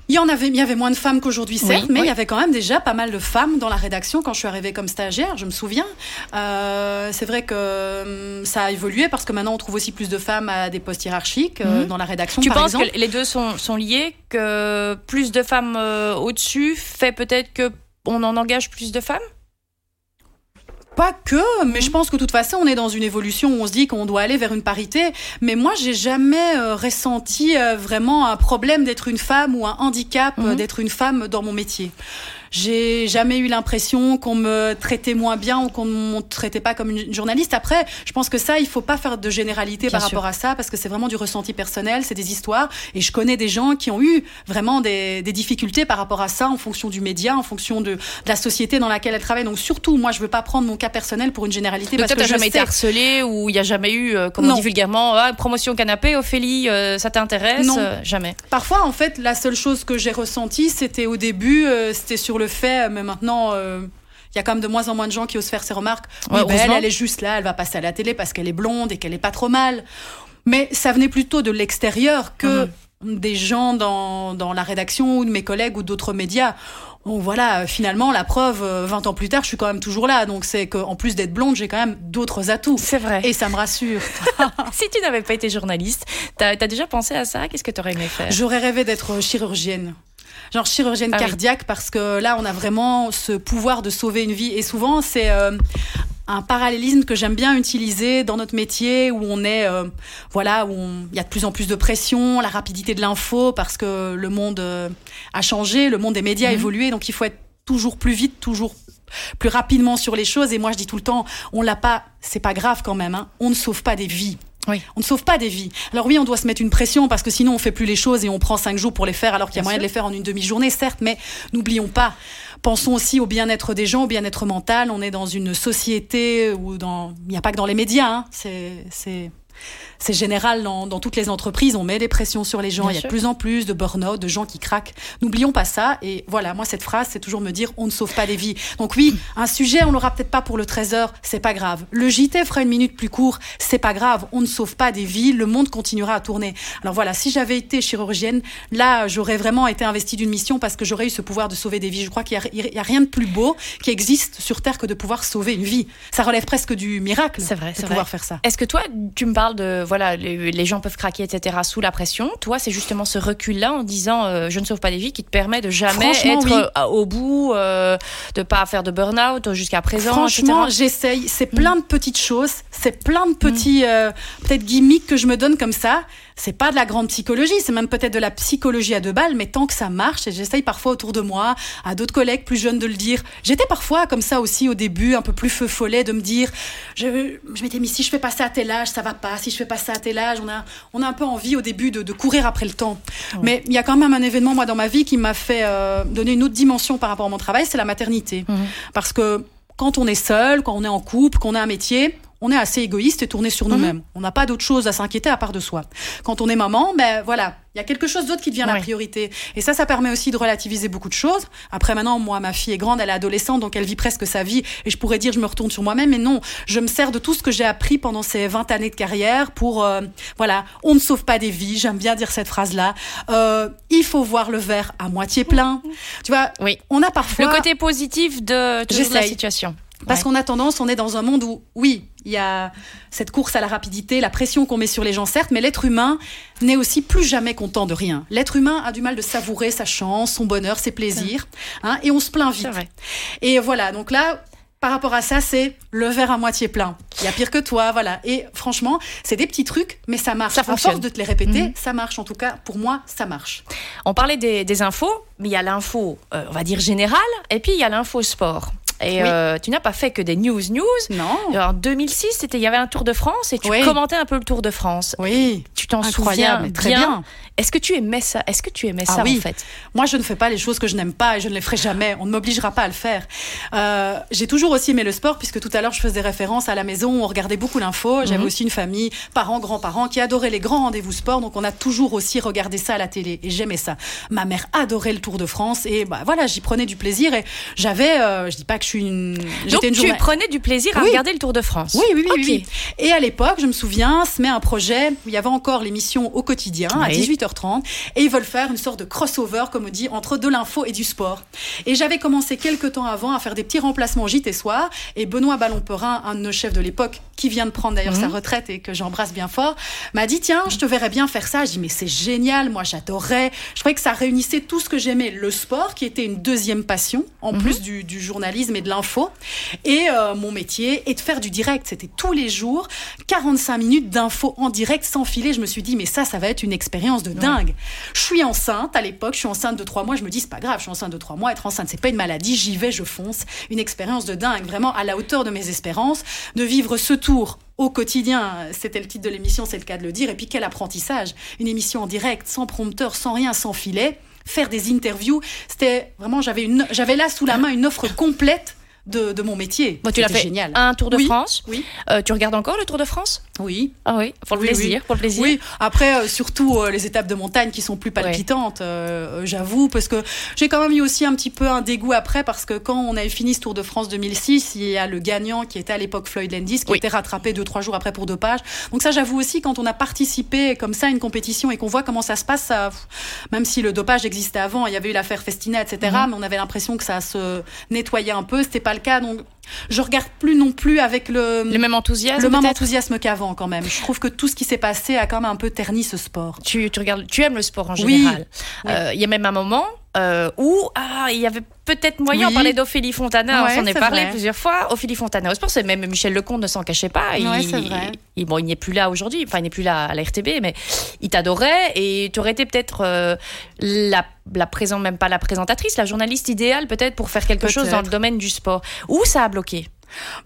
Il y en avait, il y avait moins de femmes qu'aujourd'hui, certes, mais il y avait quand même déjà pas mal de femmes dans la rédaction quand je suis arrivée comme stagiaire. Je me souviens. Euh, c'est vrai que hum, ça a évolué parce que maintenant on trouve aussi plus de femmes à des postes hiérarchiques euh, mhm. dans la rédaction. Tu penses que les deux sont, sont liés, que plus de femmes euh, au-dessus fait peut-être que on en engage plus de femmes? Pas que, mais je pense que de toute façon, on est dans une évolution où on se dit qu'on doit aller vers une parité. Mais moi, j'ai jamais euh, ressenti euh, vraiment un problème d'être une femme ou un handicap euh, mhm. d'être une femme dans mon métier. J'ai jamais eu l'impression qu'on me traitait moins bien ou qu'on me traitait pas comme une journaliste. Après, je pense que ça, il faut pas faire de généralité par rapport à ça parce que c'est vraiment du ressenti personnel, c'est des histoires. Et je connais des gens qui ont eu vraiment des, des, difficultés par rapport à ça en fonction du média, en fonction de, de, la société dans laquelle elle travaille. Donc surtout, moi, je veux pas prendre mon cas personnel pour une généralité. Donc parce toi, que jamais sais... été harcelé ou il y a jamais eu, euh, comme on dit vulgairement, ah, promotion canapé, Ophélie, euh, ça t'intéresse? Non, euh, jamais. Parfois, en fait, la seule chose que j'ai ressentie, c'était au début, c'était sur le fait, mais maintenant euh, il y a quand même de moins en moins de gens qui osent faire ces remarques. Oui, ben, elle, elle est juste là, elle va passer à la télé parce qu'elle est blonde et qu'elle est pas trop mal. Mais ça venait plutôt de l'extérieur que des gens dans, dans la rédaction ou de mes collègues ou d'autres médias. Bon, voilà, euh, finalement, la preuve, euh, 20 ans plus tard, je suis quand même toujours là. Donc, c'est qu'en plus d'être blonde, j'ai quand même d'autres atouts. C'est vrai. Et ça me rassure. si tu n'avais pas été journaliste, t'as as déjà pensé à ça? Qu'est-ce que tu aurais aimé faire? J'aurais rêvé d'être chirurgienne. Genre chirurgienne Ah oui. cardiaque parce que là on a vraiment ce pouvoir de sauver une vie. Et souvent c'est euh, un parallélisme que j'aime bien utiliser dans notre métier où on est euh, voilà où il y a de plus en plus de pression, la rapidité de l'info parce que le monde euh, a changé, le monde des médias a Mhm. évolué. Donc il faut être toujours plus vite, toujours plus rapidement sur les choses. Et moi je dis tout le temps on l'a pas c'est pas grave quand même hein, on ne sauve pas des vies Oui. on ne sauve pas des vies. Alors oui, on doit se mettre une pression parce que sinon on fait plus les choses et on prend cinq jours pour les faire alors qu'il y a moyen sûr. de les faire en une demi-journée, certes, mais n'oublions pas. Pensons aussi au bien-être des gens, au bien-être mental. On est dans une société où dans, il n'y a pas que dans les médias, hein. c'est, c'est, général dans, dans toutes les entreprises. On met des pressions sur les gens. Bien il y a sûr. de plus en plus de burn-out, de gens qui craquent. N'oublions pas ça. Et voilà, moi, cette phrase, c'est toujours me dire on ne sauve pas des vies. Donc oui, un sujet, on l'aura peut-être pas pour le 13 heures, c'est pas grave. Le JT fera une minute plus court, c'est pas grave. On ne sauve pas des vies. Le monde continuera à tourner. Alors voilà, si j'avais été chirurgienne, là, j'aurais vraiment été investie d'une mission parce que j'aurais eu ce pouvoir de sauver des vies. Je crois qu'il y a- rien de plus beau qui existe sur Terre que de pouvoir sauver une vie. Ça relève presque du miracle. Vrai, de pouvoir vrai. faire ça. Est-ce que toi, tu me parles de voilà, les, les gens peuvent craquer, etc. sous la pression. Toi, c'est justement ce recul-là en disant euh, je ne sauve pas des vies qui te permet de jamais être oui. euh, au bout, euh, de pas faire de burn-out jusqu'à présent. Franchement, j'essaye. C'est plein de petites choses, c'est plein de petits peut-être gimmicks que je me donne comme ça. C'est pas de la grande psychologie, c'est même peut-être de la psychologie à deux balles, mais tant que ça marche, et j'essaye parfois autour de moi, à d'autres collègues plus jeunes de le dire. J'étais parfois comme ça aussi au début, un peu plus feu follet, de me dire, je, je m'étais mis si je fais pas ça à tel âge, ça va pas. Si je fais pas ça à tel âge, on a, on a un peu envie au début de, de courir après le temps. Mais il y a quand même un événement moi dans ma vie qui m'a fait euh, donner une autre dimension par rapport à mon travail, c'est la maternité, Mhm. parce que quand on est seul, quand on est en couple, qu'on a un métier, on est assez égoïste et tourné sur nous-mêmes. On n'a pas d'autre chose à s'inquiéter à part de soi. Quand on est maman, ben voilà, il y a quelque chose d'autre qui devient la priorité. Et ça, ça permet aussi de relativiser beaucoup de choses. Après, maintenant, moi, ma fille est grande, elle est adolescente, donc elle vit presque sa vie. Et je pourrais dire, je me retourne sur moi-même, mais non, je me sers de tout ce que j'ai appris pendant ces 20 années de carrière pour, euh, voilà, on ne sauve pas des vies. J'aime bien dire cette phrase-là. Euh, il faut voir le verre à moitié plein. Tu vois, Oui. on a parfois Le côté positif de, de la situation. Parce Ouais. qu'on a tendance, on est dans un monde où, oui, il y a cette course à la rapidité, la pression qu'on met sur les gens, certes, mais l'être humain n'est aussi plus jamais content de rien. L'être humain a du mal de savourer sa chance, son bonheur, ses plaisirs, hein, et on se plaint vite. vrai. Et voilà, donc là, par rapport à ça, c'est le verre à moitié plein. Il y a pire que toi, voilà. Et franchement, c'est des petits trucs, mais ça marche. Ça à fonctionne. force de te les répéter, Mhm. ça marche. En tout cas, pour moi, ça marche. On parlait des, des infos, mais il y a l'info, euh, on va dire générale, et puis il y a l'info sport. Et Oui. euh, tu n'as pas fait que des news news. Non. En 2006, c'était il y avait un Tour de France et tu Oui. commentais un peu le Tour de France. Oui. Tu t'en souviens très bien. bien. Est-ce que tu aimais ça? Est-ce que tu aimais Ah ça oui. en fait? Moi, je ne fais pas les choses que je n'aime pas et je ne les ferai jamais. On ne m'obligera pas à le faire. Euh, j'ai toujours aussi aimé le sport puisque tout à l'heure je faisais référence à la maison où on regardait beaucoup l'info. J'avais Mhm. aussi une famille, parents, grands-parents qui adoraient les grands rendez-vous sport. Donc on a toujours aussi regardé ça à la télé et j'aimais ça. Ma mère adorait le Tour de France et bah voilà, j'y prenais du plaisir et j'avais, euh, je dis pas que je suis une, Donc une tu prenais du plaisir à Oui. regarder le Tour de France. oui, oui, oui. Et à l'époque, je me souviens, se met un projet où il y avait encore l'émission au quotidien à Oui. 18h30 et ils veulent faire une sorte de crossover, comme on dit, entre de l'info et du sport. Et j'avais commencé quelques temps avant à faire des petits remplacements JT soir et Benoît Ballon-Perin, un de nos chefs de l'époque, qui vient de prendre d'ailleurs sa Mhm. retraite et que j'embrasse bien fort, m'a dit tiens, je te verrais bien faire ça. Je dis mais c'est génial, moi j'adorais. Je trouvais que ça réunissait tout ce que j'aimais, le sport qui était une deuxième passion en Mhm. plus du, du journalisme et de l'info et euh, mon métier et de faire du direct. C'était tous les jours 45 minutes d'infos en direct sans filer. Je me suis dit mais ça, ça va être une expérience de dingue. Je suis enceinte à l'époque, je suis enceinte de trois mois. Je me dis c'est pas grave, je suis enceinte de trois mois. Être enceinte c'est pas une maladie. J'y vais, je fonce. Une expérience de dingue, vraiment à la hauteur de mes espérances, de vivre ce au quotidien, c'était le titre de l'émission, c'est le cas de le dire. Et puis quel apprentissage Une émission en direct, sans prompteur, sans rien, sans filet, faire des interviews. C'était vraiment, j'avais là sous la main une offre complète de, de mon métier. Bon, tu l'as fait génial. un Tour de Oui. France. Oui, Euh, tu regardes encore le Tour de France? Oui. Ah oui, pour le Oui, plaisir, oui. pour le plaisir. Oui, après, euh, surtout euh, les étapes de montagne qui sont plus palpitantes, j'avoue, parce que j'ai quand même eu aussi un petit peu un dégoût après, parce que quand on avait fini ce Tour de France 2006, il y a le gagnant qui était à l'époque Floyd Landis, qui était rattrapé deux, trois jours après pour dopage. Donc ça, j'avoue aussi, quand on a participé comme ça à une compétition et qu'on voit comment ça se passe, ça, même si le dopage existait avant, il y avait eu l'affaire Festina, etc., Mhm. mais on avait l'impression que ça se nettoyait un peu, c'était pas le cas, donc je regarde plus non plus avec le, Le même enthousiasme le même enthousiasme qu'avant quand même. Je trouve que tout ce qui s'est passé a quand même un peu terni ce sport. tu, tu regardes, tu aimes le sport en général. Oui. Euh, Il y a même un moment euh, où ah, il y avait peut-être moyen, Oui. on parlait d'Ophélie Fontana, Ouais, on s'en est parlé vrai. plusieurs fois. Ophélie Fontana au sport, c'est même Michel Lecomte ne s'en cachait pas. Ouais, il, bon, il n'est plus là aujourd'hui, enfin il n'est plus là à la RTB, mais il t'adorait et tu aurais été peut-être euh, la, la présente, même pas la présentatrice, la journaliste idéale peut-être pour faire quelque chose dans le domaine du sport. Où ça a bloqué?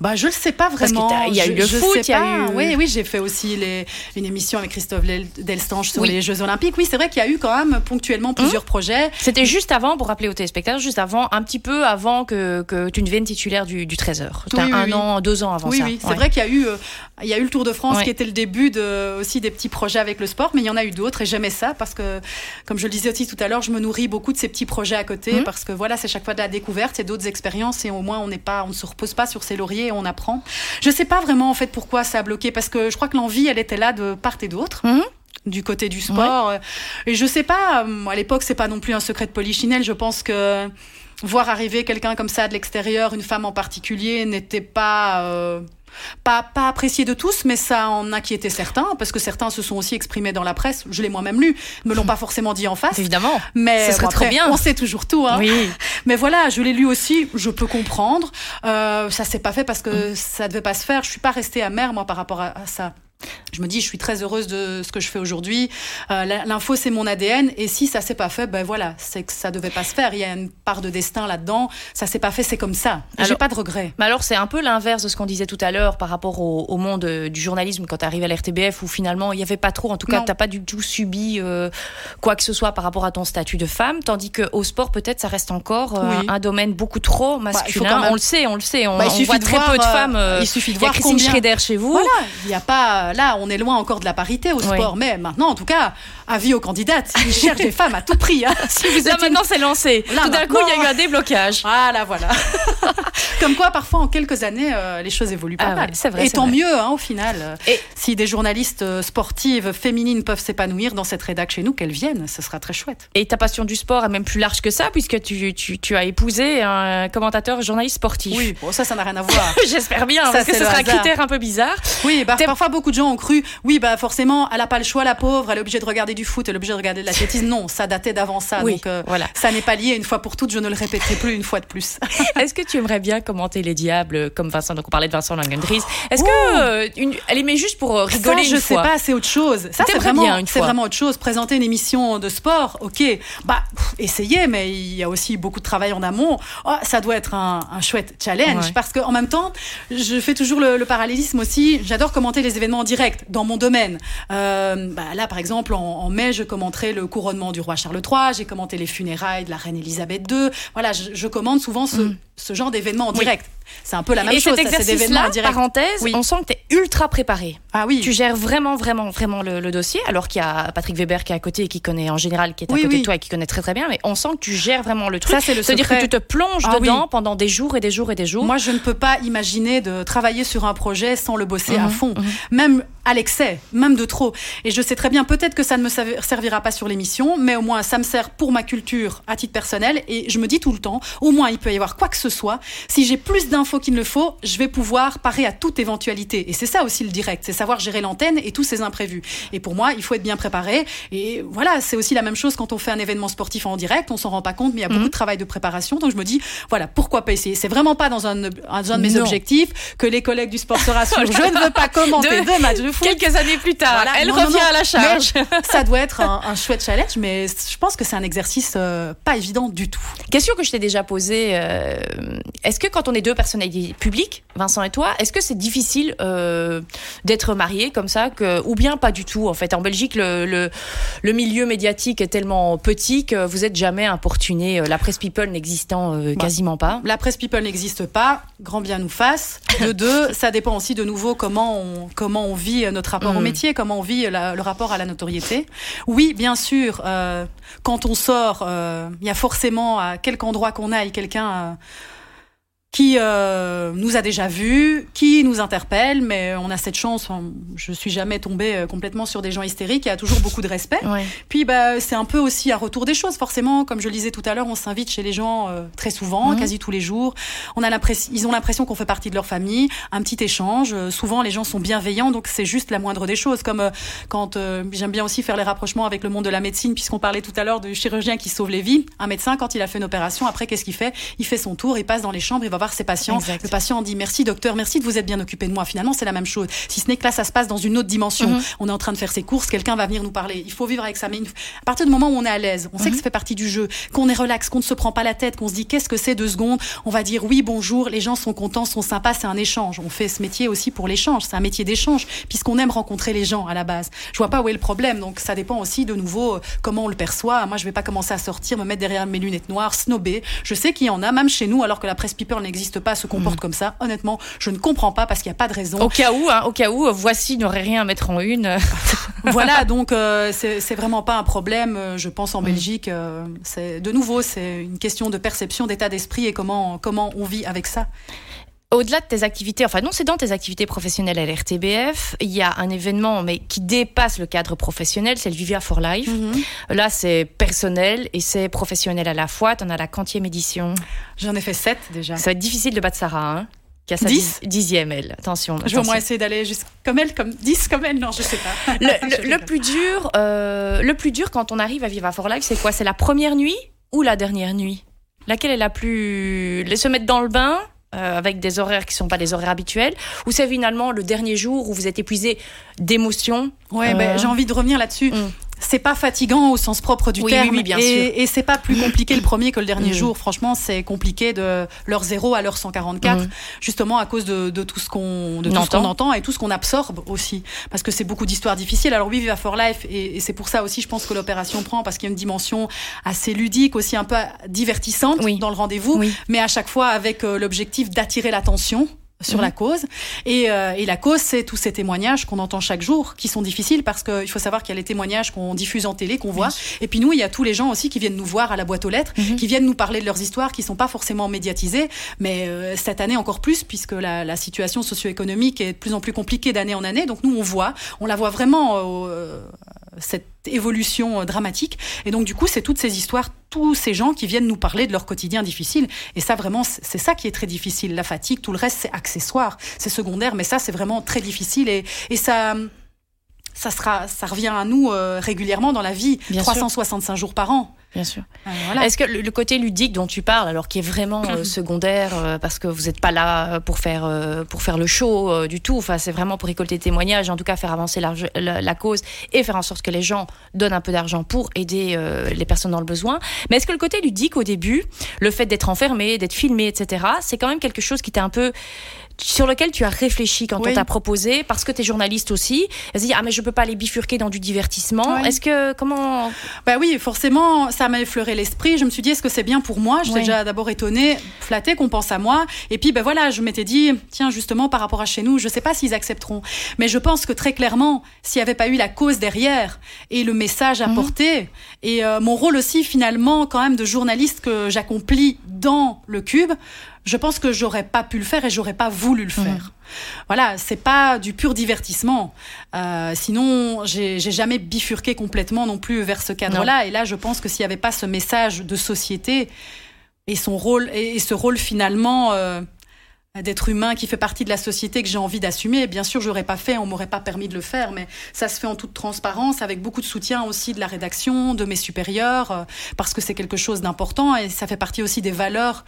Bah, je le sais pas vraiment. il y a eu le je foot, il y a pas. eu- Oui, oui, j'ai fait aussi les, une émission avec Christophe Del- Delstange sur Oui. les Jeux Olympiques. Oui, c'est vrai qu'il y a eu quand même ponctuellement plusieurs projets. C'était juste avant, pour rappeler aux téléspectateurs, juste avant, un petit peu avant que, que tu ne deviennes titulaire du, du Trésor. C'était Oui, oui, un oui. an, deux ans avant oui, ça. oui, c'est Ouais. vrai qu'il y a eu, euh, il y a eu le Tour de France Ouais. qui était le début de, aussi des petits projets avec le sport, mais il y en a eu d'autres et j'aimais ça parce que, comme je le disais aussi tout à l'heure, je me nourris beaucoup de ces petits projets à côté Mhm. parce que voilà, c'est chaque fois de la découverte, c'est d'autres expériences et au moins on n'est pas, on ne se repose pas sur ses lauriers et on apprend. Je sais pas vraiment en fait pourquoi ça a bloqué parce que je crois que l'envie, elle était là de part et d'autre. Mhm. du côté du sport et je sais pas euh, à l'époque c'est pas non plus un secret de polichinelle je pense que voir arriver quelqu'un comme ça de l'extérieur, une femme en particulier, n'était pas, euh, pas pas apprécié de tous, mais ça en inquiétait certains parce que certains se sont aussi exprimés dans la presse. Je l'ai moi-même lu, me l'ont pas forcément dit en face. Évidemment. Mais Ce serait bon, trop bien. On sait toujours tout. Hein. Oui. Mais voilà, je l'ai lu aussi, je peux comprendre. Euh, ça s'est pas fait parce Mm. que ça devait pas se faire. Je suis pas restée amère moi par rapport à, à ça. Je me dis, je suis très heureuse de ce que je fais aujourd'hui. Euh, L'info, c'est mon ADN. Et si ça s'est pas fait, ben voilà, c'est que ça devait pas se faire. Il y a une part de destin là-dedans. Ça s'est pas fait, c'est comme ça. J'ai pas de regrets. Mais alors, c'est un peu l'inverse de ce qu'on disait tout à l'heure par rapport au, au monde euh, du journalisme quand tu arrives à l'RTBF où finalement il n'y avait pas trop, en tout cas, tu pas du tout subi euh, quoi que ce soit par rapport à ton statut de femme, tandis qu'au sport, peut-être, ça reste encore Oui. un domaine beaucoup trop faut masculin. même- on le sait, on le sait. On, Bah, il on voit très voir, peu de femmes. il suffit de il y a voir Christine combien- Schrader chez vous. Voilà, il y a pas. Là, on est loin encore de la parité au Oui. sport, mais maintenant, en tout cas, avis aux candidates, ils cherchent des femmes à tout prix. hein. Si vous Là, êtes une- maintenant, c'est lancé. Là, tout d'un coup, il y a eu un déblocage. Voilà, voilà. Comme quoi, parfois, en quelques années, euh, les choses évoluent pas Ah mal. ouais, c'est vrai, Et tant vrai. mieux, hein, au final. Et- Si des journalistes euh, sportives féminines peuvent s'épanouir dans cette rédac chez nous, qu'elles viennent, ce sera très chouette. Et ta passion du sport est même plus large que ça, puisque tu, tu, tu as épousé un commentateur journaliste sportif. Oui, bon, ça, ça n'a rien à voir. J'espère bien, Ça, parce que ce sera un critère un peu bizarre. Oui, bah, parfois beaucoup de gens ont cru, oui, bah forcément, elle n'a pas le choix, la pauvre, elle est obligée de regarder du foot, elle est obligée de regarder de l'athlétisme. Non, ça datait d'avant ça. Oui, donc, euh, voilà. ça n'est pas lié. Une fois pour toutes, je ne le répéterai plus une fois de plus. Est-ce que tu aimerais bien commenter les diables comme Vincent? Donc on parlait de Vincent Langendries. Est-ce que euh, une- elle aimait juste pour euh, rigoler ça, une je sais pas, c'est autre chose. Ça, c'est vraiment, c'est vraiment autre chose. Présenter une émission de sport, ok. Bah, essayez, mais il y a aussi beaucoup de travail en amont. Oh, ça doit être un, un chouette challenge Ouais. parce que en même temps, je fais toujours le, le parallélisme aussi. J'adore commenter les événements en direct dans mon domaine. Euh, bah, là, par exemple, en, en mai, je commenterai le couronnement du roi Charles III. J'ai commenté les funérailles de la reine Elisabeth II. Voilà, je, je commande souvent ce, ce genre d'événements en Mm. Oui. direct. C'est un peu la même Et chose. cet exercice-là, parenthèse, Oui. on sent que tu es ultra préparé. Ah oui. Tu gères vraiment, vraiment, vraiment le, le dossier, alors qu'il y a Patrick Weber qui est à côté et qui connaît en général, qui est à Oui, côté oui. de toi et qui connaît très très bien, mais on sent que tu gères vraiment le truc. Ça, c'est le C'est-à-dire que tu te plonges Ah dedans pendant des jours et des jours et des jours. Moi, je ne peux pas imaginer de travailler sur un projet sans le bosser à Mhm, fond, mhm. même à l'excès, même de trop. Et je sais très bien, peut-être que ça ne me servi- servira pas sur l'émission, mais au moins ça me sert pour ma culture à titre personnel. Et je me dis tout le temps, au moins il peut y avoir quoi que ce soit. Si j'ai plus infos qu'il me faut, je vais pouvoir parer à toute éventualité. Et c'est ça aussi le direct, c'est savoir gérer l'antenne et tous ces imprévus. Et pour moi, il faut être bien préparé. Et voilà, c'est aussi la même chose quand on fait un événement sportif en direct, on s'en rend pas compte, mais il y a beaucoup mhm. de travail de préparation. Donc je me dis, voilà, pourquoi pas essayer? C'est vraiment pas dans un, un, de mes objectifs que les collègues du sport se rassurent. je ne veux pas commenter deux, matchs de foot. Quelques années plus tard, elle revient à la charge. ça doit être un, chouette challenge, mais je pense que c'est un exercice euh, pas évident du tout. Question que je t'ai déjà posée. Euh, est-ce que quand on est deux personnalités publiques, Vincent et toi, est-ce que c'est difficile euh, d'être marié comme ça que, ou bien pas du tout en fait? En Belgique, le, le, milieu médiatique est tellement petit que vous êtes jamais importuné. La presse people n'existant bah, quasiment pas. La presse people n'existe pas. Grand bien nous fasse. De deux, ça dépend aussi de nouveau comment on comment on vit notre rapport au mm. métier, comment on vit le rapport à la notoriété. Oui, bien sûr, euh, quand on sort, euh, il y a forcément à quelque endroit qu'on aille quelqu'un euh, qui euh, nous a déjà vus, qui nous interpelle, mais on a cette chance. je suis jamais tombée euh, complètement sur des gens hystériques. Il y a toujours beaucoup de respect. Puis bah c'est un peu aussi un retour des choses. Forcément, comme je le disais tout à l'heure, on s'invite chez les gens euh, très souvent, mhm. quasi tous les jours. On a l'impression, ils ont l'impression qu'on fait partie de leur famille. Un petit échange. souvent, les gens sont bienveillants, donc c'est juste la moindre des choses. Comme quand j'aime bien aussi faire les rapprochements avec le monde de la médecine, puisqu'on parlait tout à l'heure du chirurgien qui sauve les vies. Un médecin, quand il a fait une opération, après qu'est-ce qu'il fait? Il fait son tour, il passe dans les chambres, il va voir ses patients. Le patient dit merci docteur, merci de vous être bien occupé de moi. Finalement, c'est la même chose. Si ce n'est que là, ça se passe dans une autre dimension. Mhm. On est en train de faire ses courses, quelqu'un va venir nous parler. Il faut vivre avec ça. Mais à partir du moment où on est à l'aise, on sait que mhm. ça fait partie du jeu, qu'on est relax, qu'on ne se prend pas la tête, qu'on se dit qu'est-ce que c'est deux secondes, on va dire oui, bonjour, les gens sont contents, sont sympas, c'est un échange. On fait ce métier aussi pour l'échange. C'est un métier d'échange puisqu'on aime rencontrer les gens à la base. Je vois pas où est le problème. Donc ça dépend aussi de nouveau euh, comment on le perçoit. Moi, je vais pas commencer à sortir, me mettre derrière mes lunettes noires, snobber. Je sais qu'il y en a, même chez nous, alors que la presse people n'existe pas, se comporte mhm. comme ça honnêtement, je ne comprends pas parce qu'il n'y a pas de raison. Au cas où, hein, au cas où, voici n'aurait rien à mettre en une. voilà, donc euh, c'est vraiment pas un problème, euh, je pense en mm. Belgique. Euh, c'est de nouveau, c'est une question de perception, d'état d'esprit et comment comment on vit avec ça. Au-delà de tes activités, enfin non, c'est dans tes activités professionnelles à l'RTBF, il y a un événement mais qui dépasse le cadre professionnel, c'est le Vivia for Life. Mm-hmm. Là, c'est personnel et c'est professionnel à la fois. Tu en as la quantième édition. J'en ai fait sept déjà. Ça va être difficile de battre Sarah. Hein qui a sa 10 dixième, elle. Attention. Je vais au moins essayer d'aller comme elle, comme 10 comme elle. Non, je sais pas. Le, plus dur, euh, le plus dur quand on arrive à Viva for Life, c'est quoi? C'est la première nuit ou la dernière nuit? Laquelle est la plus. Se mettre dans le bain euh, avec des horaires qui ne sont pas des horaires habituels, ou c'est finalement le dernier jour où vous êtes épuisé d'émotions Ouais, ben, j'ai envie de revenir là-dessus. Mm c'est pas fatigant au sens propre du terme. Oui, bien et, sûr. et c'est pas plus compliqué le premier que le dernier mm. jour. Franchement, c'est compliqué de leur 0 à leur 144, mm. justement à cause de, de tout ce qu'on de tout ce qu'on entend et tout ce qu'on absorbe aussi, parce que c'est beaucoup d'histoires difficiles. Alors oui, Viva for Life, et, et c'est pour ça aussi, je pense que l'opération prend parce qu'il y a une dimension assez ludique, aussi un peu divertissante dans le rendez-vous, mais à chaque fois avec euh, l'objectif d'attirer l'attention sur mhm. la cause. Et, euh, et la cause, c'est tous ces témoignages qu'on entend chaque jour, qui sont difficiles parce qu'il faut savoir qu'il y a les témoignages qu'on diffuse en télé, qu'on voit. Et puis nous, il y a tous les gens aussi qui viennent nous voir à la boîte aux lettres, mhm. qui viennent nous parler de leurs histoires, qui sont pas forcément médiatisées, mais euh, cette année encore plus, puisque la, la situation socio-économique est de plus en plus compliquée d'année en année. Donc nous, on voit, on la voit vraiment euh, cette évolution euh, dramatique. Et donc, du coup, c'est toutes ces histoires, tous ces gens qui viennent nous parler de leur quotidien difficile. Et ça, vraiment, c'est ça qui est très difficile. La fatigue, tout le reste, c'est accessoire, c'est secondaire, mais ça, c'est vraiment très difficile. Et, et ça, ça sera, ça revient à nous euh, régulièrement dans la vie, 365 jours par an. Bien sûr. Euh, Est-ce que le, côté ludique dont tu parles, alors qui est vraiment euh, secondaire, parce que vous n'êtes pas là pour faire pour faire le show du tout, enfin c'est vraiment pour récolter des témoignages, en tout cas faire avancer la, la, cause et faire en sorte que les gens donnent un peu d'argent pour aider les personnes dans le besoin. Mais est-ce que le côté ludique au début, le fait d'être enfermé, d'être filmé, etc., c'est quand même quelque chose qui t'a un peu sur lequel tu as réfléchi quand on t'a proposé, parce que tu es journaliste aussi. Elle dit, ah, mais je peux pas les bifurquer dans du divertissement. Est-ce que, comment. Bah oui, forcément, ça m'a effleuré l'esprit. Je me suis dit, est-ce que c'est bien pour moi? J'étais déjà d'abord étonnée, flattée qu'on pense à moi. Et puis, ben voilà, je m'étais dit, tiens, justement, par rapport à chez nous, je sais pas s'ils accepteront. Mais je pense que très clairement, s'il n'y avait pas eu la cause derrière et le message mhm. apporté, et euh, mon rôle aussi, finalement, quand même, de journaliste que j'accomplis dans le cube, je pense que j'aurais pas pu le faire et j'aurais pas voulu le faire. Voilà, c'est pas du pur divertissement. Euh, sinon, j'ai jamais bifurqué complètement non plus vers ce cadre-là. Et là, je pense que s'il y avait pas ce message de société et son rôle et ce rôle finalement. Euh, d'être humain qui fait partie de la société que j'ai envie d'assumer. Bien sûr, j'aurais pas fait, on m'aurait pas permis de le faire, mais ça se fait en toute transparence, avec beaucoup de soutien aussi de la rédaction, de mes supérieurs, euh, parce que c'est quelque chose d'important et ça fait partie aussi des valeurs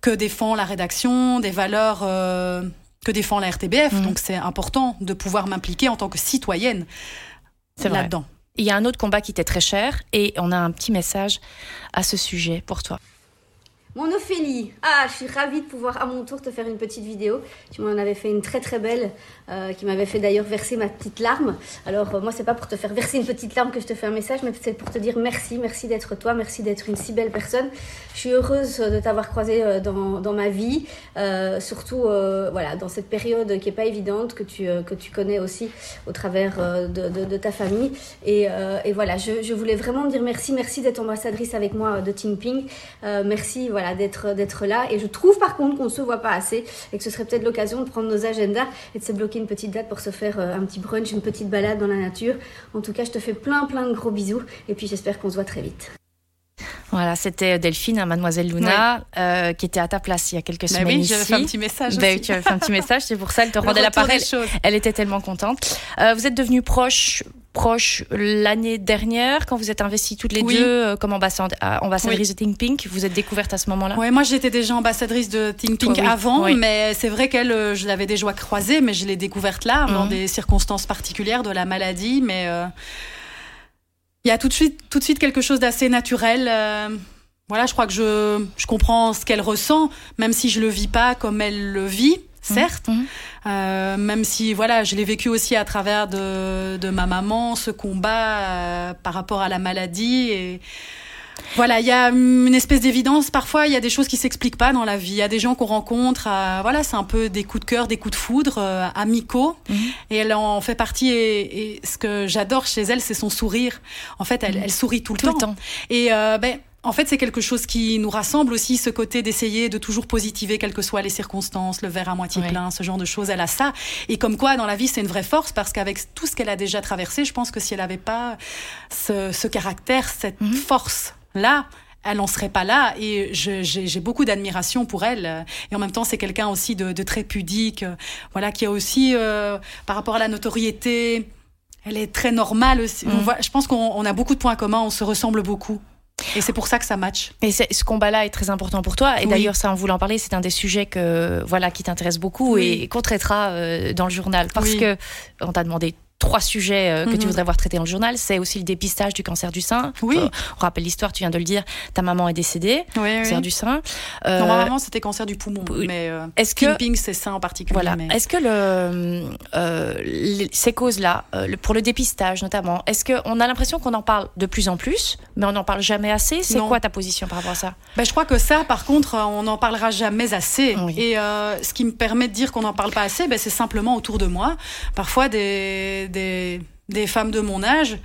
que défend la rédaction, des valeurs euh, que défend la RTBF. Mmh. Donc c'est important de pouvoir m'impliquer en tant que citoyenne là-dedans. Il y a un autre combat qui t'est très cher et on a un petit message à ce sujet pour toi. Mon Ophélie, ah, je suis ravie de pouvoir à mon tour te faire une petite vidéo. Tu m'en avais fait une très très belle, euh, qui m'avait fait d'ailleurs verser ma petite larme. Alors euh, moi, c'est pas pour te faire verser une petite larme que je te fais un message, mais c'est pour te dire merci, merci d'être toi, merci d'être une si belle personne. Je suis heureuse de t'avoir croisé euh, dans, dans, ma vie, euh, surtout voilà dans cette période qui est pas évidente que tu que tu connais aussi au travers de, de, de, ta famille. Et, et voilà, je, je, voulais vraiment dire merci, merci d'être ambassadrice avec moi de Team Ping. merci, voilà d'être d'être là. Et je trouve par contre qu'on se voit pas assez et que ce serait peut-être l'occasion de prendre nos agendas et de se bloquer une petite date pour se faire euh, un petit brunch, une petite balade dans la nature. En tout cas, je te fais plein plein de gros bisous et puis j'espère qu'on se voit très vite. Voilà, c'était Delphine, hein, mademoiselle Luna, euh, qui était à ta place il y a quelques bah semaines oui, fait un petit message bah, Tu avais fait un petit message, c'est pour ça, elle te rendait l'appareil. Elle était tellement contente. Euh, vous êtes devenus proches proche l'année dernière, quand vous êtes investies toutes les deux euh, comme ambassadrice de Think Pink. Vous êtes découverte à ce moment-là? Oui, moi j'étais déjà ambassadrice de Think Pink avant, mais c'est vrai qu'elle, euh, je l'avais déjà croisée, mais je l'ai découverte là, dans mhm. des circonstances particulières de la maladie. Mais euh, il y a tout de suite, tout de suite quelque chose d'assez naturel. voilà, je crois que je, je comprends ce qu'elle ressent, même si je le vis pas comme elle le vit certes, mhm. euh, même si voilà, je l'ai vécu aussi à travers de, de ma maman, ce combat euh, par rapport à la maladie et voilà, il y a une espèce d'évidence. Parfois, il y a des choses qui s'expliquent pas dans la vie. Il y a des gens qu'on rencontre. Euh, voilà, c'est un peu des coups de cœur, des coups de foudre amicaux. Mhm. Et elle en fait partie. Et, ce que j'adore chez elle, c'est son sourire. En fait, elle, mhm. elle sourit tout le temps. Le temps. Et ben en fait, c'est quelque chose qui nous rassemble aussi, ce côté d'essayer de toujours positiver, quelles que soient les circonstances, le verre à moitié plein, ce genre de choses. Elle a ça. Et comme quoi, dans la vie, c'est une vraie force parce qu'avec tout ce qu'elle a déjà traversé, je pense que si elle n'avait pas ce, caractère, cette mhm. force-là, elle n'en serait pas là. Et j'ai beaucoup d'admiration pour elle. Et en même temps, c'est quelqu'un aussi de, très pudique, voilà, qui a aussi, euh, par rapport à la notoriété, elle est très normale. Aussi. Mhm. je pense qu'on a beaucoup de points communs, on se ressemble beaucoup. Et c'est pour ça que ça match. Et ce combat-là est très important pour toi. Et d'ailleurs, ça, en voulant parler, c'est un des sujets que voilà qui t'intéresse beaucoup et qu'on traitera euh, dans le journal parce que on t'a demandé trois sujets euh, que tu mhm. voudrais voir traités dans le journal. C'est aussi le dépistage du cancer du sein. Oui. Euh, on rappelle l'histoire, tu viens de le dire. Ta maman est décédée, oui, cancer du sein. Euh, non, ma maman, c'était cancer du poumon. Mais euh, est-ce que c'est sein en particulier. Voilà. Est-ce que le, ces causes-là, pour le dépistage notamment, est-ce qu'on a l'impression qu'on en parle de plus en plus, mais on n'en parle jamais assez? C'est quoi ta position par rapport à ça? Ben, Je crois que ça, par contre, on n'en parlera jamais assez. Et ce qui me permet de dire qu'on n'en parle pas assez, ben, c'est simplement autour de moi. Parfois, des des, femmes de mon âge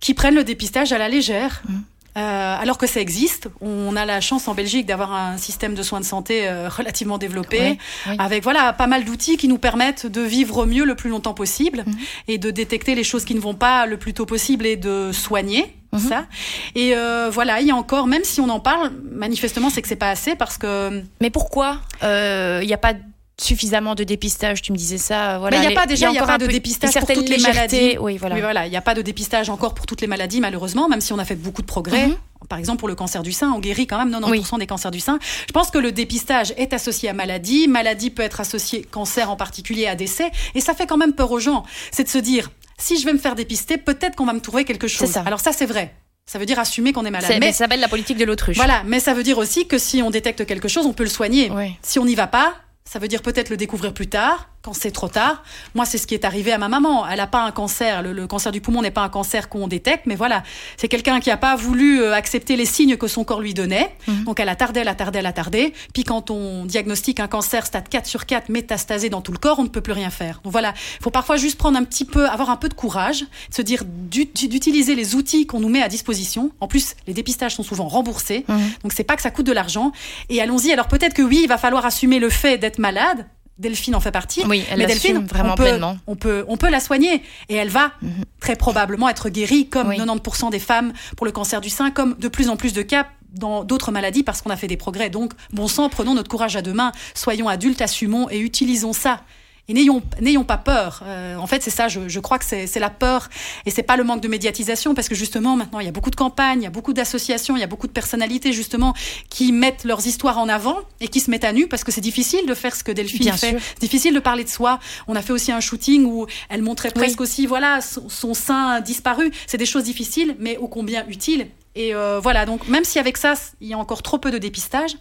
qui prennent le dépistage à la légère. Mmh. Euh, alors que ça existe, on a la chance en Belgique d'avoir un système de soins de santé euh, relativement développé, avec voilà pas mal d'outils qui nous permettent de vivre mieux le plus longtemps possible mmh. et de détecter les choses qui ne vont pas le plus tôt possible et de soigner. Mmh. ça et euh, voilà il y a encore même si on en parle manifestement c'est que c'est pas assez parce que mais pourquoi il n'y a pas suffisamment de dépistage, tu me disais ça. Voilà, mais il n'y a pas déjà, il y a, pas de dépistage pour toutes les maladies. Oui, voilà. voilà, il n'y a pas de dépistage encore pour toutes les maladies, malheureusement, même si on a fait beaucoup de progrès. Mhm. Par exemple, pour le cancer du sein, on guérit quand même 90% des cancers du sein. Je pense que le dépistage est associé à maladie. Maladie peut être associée, cancer en particulier, à décès. Et ça fait quand même peur aux gens. C'est de se dire, si je vais me faire dépister, peut-être qu'on va me trouver quelque chose. Ça. Alors ça, c'est vrai. Ça veut dire assumer qu'on est malade. Mais ça s'appelle la politique de l'autruche. Voilà, mais ça veut dire aussi que si on détecte quelque chose, on peut le soigner. Si on n'y va pas, ça veut dire peut-être le découvrir plus tard, quand c'est trop tard. Moi, c'est ce qui est arrivé à ma maman. Elle n'a pas un cancer. Le, cancer du poumon n'est pas un cancer qu'on détecte, mais voilà, c'est quelqu'un qui n'a pas voulu euh, accepter les signes que son corps lui donnait. Mhm. Donc, elle a tardé, elle a tardé, elle a tardé. Puis, quand on diagnostique un cancer stade 4 sur 4 métastasé dans tout le corps, on ne peut plus rien faire. Donc, voilà, il faut parfois juste prendre un petit peu, avoir un peu de courage, se dire d'utiliser les outils qu'on nous met à disposition. En plus, les dépistages sont souvent remboursés. Mhm. Donc, c'est pas que ça coûte de l'argent. Et allons-y. Alors, peut-être que oui, il va falloir assumer le fait d'être malade. Delphine en fait partie. Oui, elle mais Delphine, vraiment on peut, pleinement. On peut, on peut la soigner et elle va mhm. très probablement être guérie, comme 90% des femmes pour le cancer du sein, comme de plus en plus de cas dans d'autres maladies parce qu'on a fait des progrès. Donc, bon sang, prenons notre courage à deux mains, soyons adultes, assumons et utilisons ça. Et n'ayons, n'ayons pas peur. Euh, en fait, c'est ça, je, je crois que c'est, c'est la peur. Et c'est pas le manque de médiatisation, parce que justement, maintenant, il y a beaucoup de campagnes, il y a beaucoup d'associations, il y a beaucoup de personnalités, justement, qui mettent leurs histoires en avant et qui se mettent à nu, parce que c'est difficile de faire ce que Delphine Bien fait. sûr. C'est difficile de parler de soi. On a fait aussi un shooting où elle montrait Oui. presque aussi, voilà, son, son sein disparu. C'est des choses difficiles, mais ô combien utiles. Et euh, voilà, donc même si avec ça, il y a encore trop peu de dépistage,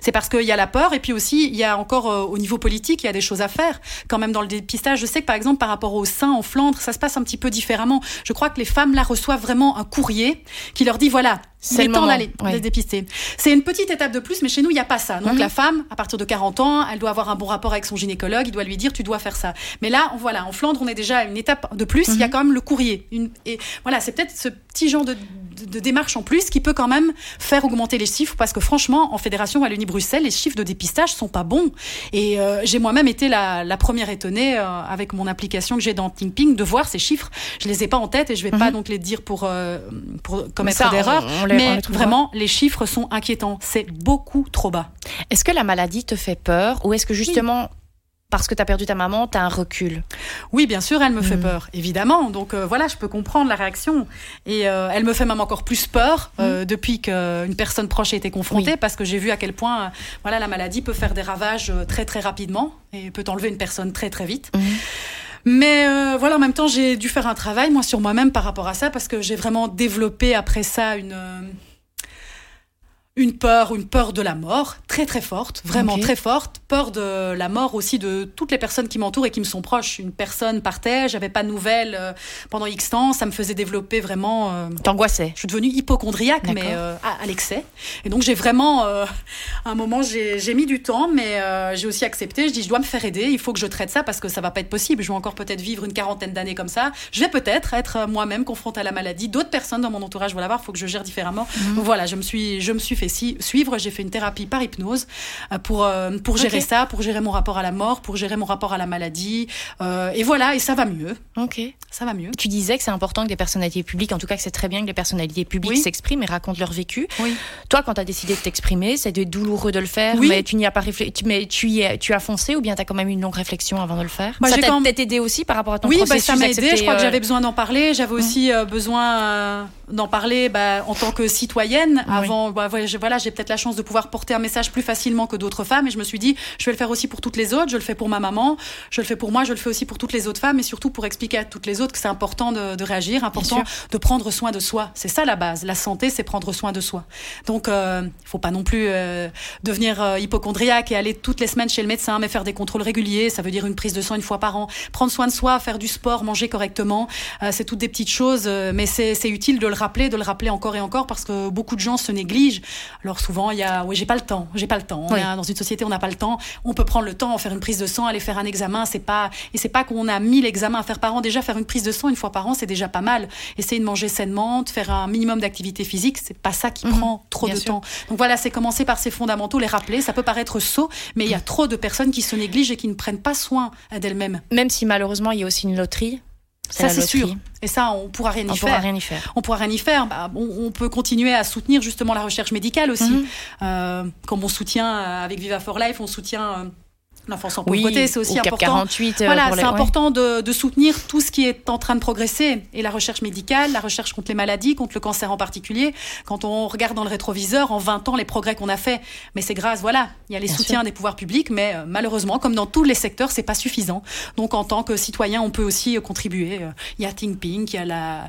c'est parce qu'il y a la peur et puis aussi il y a encore euh, au niveau politique il y a des choses à faire quand même dans le dépistage. Je sais que par exemple par rapport au sein en Flandre ça se passe un petit peu différemment. Je crois que les femmes là reçoivent vraiment un courrier qui leur dit voilà C'est le temps d'aller ouais. dépister. C'est une petite étape de plus mais chez nous il n'y a pas ça. Donc Mhm. la femme à partir de 40 ans elle doit avoir un bon rapport avec son gynécologue il doit lui dire tu dois faire ça. Mais là on- voilà en Flandre on est déjà à une étape de plus il y a Mhm. quand même le courrier. Une, et voilà c'est peut-être ce petit genre de, de, de démarche en plus qui peut quand même faire augmenter les chiffres parce que franchement en fédération Wallonie-Bruxelles les chiffres de dépistage sont pas bons. Et euh, j'ai moi-même été la, la première étonnée euh, avec mon application que j'ai dans ThinkPing de voir ces chiffres. Je les ai pas en tête et je vais pas Mhm. donc les dire pour, euh, pour commettre on- on mais vraiment les chiffres sont inquiétants. C'est beaucoup trop bas. Est-ce que la maladie te fait peur ou est-ce que justement, parce que tu as perdu ta maman, tu as un recul Oui, bien sûr, elle me fait Mhm. peur, évidemment. Donc euh, voilà, je peux comprendre la réaction. Et euh, elle me fait même encore plus peur euh, depuis qu'une personne proche a été confrontée, Oui. parce que j'ai vu à quel point euh, voilà, la maladie peut faire des ravages euh, très très rapidement et peut enlever une personne très très vite. Mhm. Mais euh, voilà, en même temps, j'ai dû faire un travail, moi, sur moi-même par rapport à ça, parce que j'ai vraiment développé après ça une... une peur, une peur de la mort, très très forte, vraiment très forte. Peur de la mort aussi de toutes les personnes qui m'entourent et qui me sont proches. Une personne partait, j'avais pas de nouvelles euh, pendant X temps, ça me faisait développer vraiment. euh, T'angoissais je suis devenue hypochondriaque, mais euh, à, à l'excès. Et donc j'ai vraiment, à un moment, j'ai mis du temps, mais j'ai aussi accepté. Je dis, je dois me faire aider. Il faut que je traite ça parce que ça va pas être possible. Je vais encore peut-être vivre une quarantaine d'années comme ça. Je vais peut-être être moi-même confrontée à la maladie. D'autres personnes dans mon entourage vont l'avoir. Il faut que je gère différemment. Mhm. Donc voilà, je me suis, je me suis fait si, suivre. J'ai fait une thérapie par hypnose euh, pour euh, pour gérer ça, pour gérer mon rapport à la mort, pour gérer mon rapport à la maladie. Euh, et voilà, et ça va mieux. Ok. Ça va mieux. Tu disais que c'est important que des personnalités publiques, en tout cas que c'est très bien que les personnalités publiques Oui. s'expriment et racontent leur vécu. Oui. Toi, quand tu as décidé de t'exprimer, c'était douloureux de le faire, Oui. mais tu n'y as pas réfléchi, mais tu y, es- tu as foncé ou bien tu as quand même eu une longue réflexion avant de le faire? Bah, Ça t'a quand peut-être aidé aussi par rapport à ton oui, bah, processus ça m'a aidé. Je crois que j'avais besoin d'en parler. J'avais aussi euh, besoin euh, d'en parler bah, en tant que citoyenne. Avant, bah, voilà, j'ai voilà, j'ai peut-être la chance de pouvoir porter un message plus facilement que d'autres femmes. Et je me suis dit, je vais le faire aussi pour toutes les autres. Je le fais pour ma maman. Je le fais pour moi. Je le fais aussi pour toutes les autres femmes. Et surtout pour expliquer à toutes les autres que c'est important de, de réagir, important de prendre soin de soi. C'est ça la base. La santé, c'est prendre soin de soi. Donc, euh, il faut pas non plus euh, devenir euh, hypochondriaque et aller toutes les semaines chez le médecin, mais faire des contrôles réguliers. Ça veut dire une prise de sang une fois par an. Prendre soin de soi, faire du sport, manger correctement. Euh, c'est toutes des petites choses, euh, mais c'est utile de le rappeler, de le rappeler encore et encore parce que beaucoup de gens se négligent. Alors souvent, il y a, oui, j'ai pas le temps, j'ai pas le temps. On Oui. est dans une société, on n'a pas le temps. On peut prendre le temps, faire une prise de sang, aller faire un examen. C'est pas, et c'est pas qu'on a 1000 examens à faire par an. Déjà, faire une prise de sang une fois par an, c'est déjà pas mal. Essayer de manger sainement, de faire un minimum d'activité physique, c'est pas ça qui Mhm. prend trop de sûr. temps. Donc voilà, c'est commencer par ces fondamentaux, les rappeler. Ça peut paraître sot, mais il y a trop de personnes qui se négligent et qui ne prennent pas soin d'elles-mêmes. Même si malheureusement il y a aussi une loterie. Ça, c'est sûr. Et ça, on pourra rien y On faire. pourra rien y faire. On pourra rien y faire. Bah, on, on peut continuer à soutenir justement la recherche médicale aussi. Mhm. Euh, comme on soutient euh, avec Viva for Life, on soutient l'enfance Oui, pauvreté. C'est aussi important. 48. euh, Voilà, les- c'est important de, de soutenir tout ce qui est en train de progresser. Et la recherche médicale, la recherche contre les maladies, contre le cancer en particulier. Quand on regarde dans le rétroviseur, en 20 ans, les progrès qu'on a fait. Mais c'est grâce, voilà, il y a les Bien soutiens des pouvoirs publics, mais euh, malheureusement, comme dans tous les secteurs, c'est pas suffisant. Donc en tant que citoyen, on peut aussi euh, contribuer. Il y a Think Pink, il y a la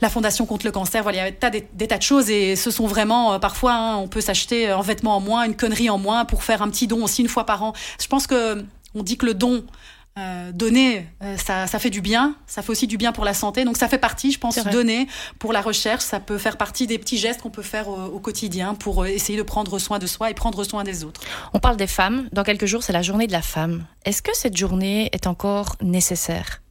la Fondation contre le cancer, voilà, il y a des tas, des, des tas de choses et ce sont vraiment, euh, parfois, hein, on peut s'acheter un vêtement en moins, une connerie en moins pour faire un petit don aussi une fois par an. Je pense que on dit que le don, euh, donner, euh, ça, ça fait du bien, ça fait aussi du bien pour la santé, donc ça fait partie, je pense, donner pour la recherche, ça peut faire partie des petits gestes qu'on peut faire au, au quotidien pour euh, essayer de prendre soin de soi et prendre soin des autres. On parle des femmes. Dans quelques jours, c'est la journée de la femme. Est-ce que cette journée est encore nécessaire?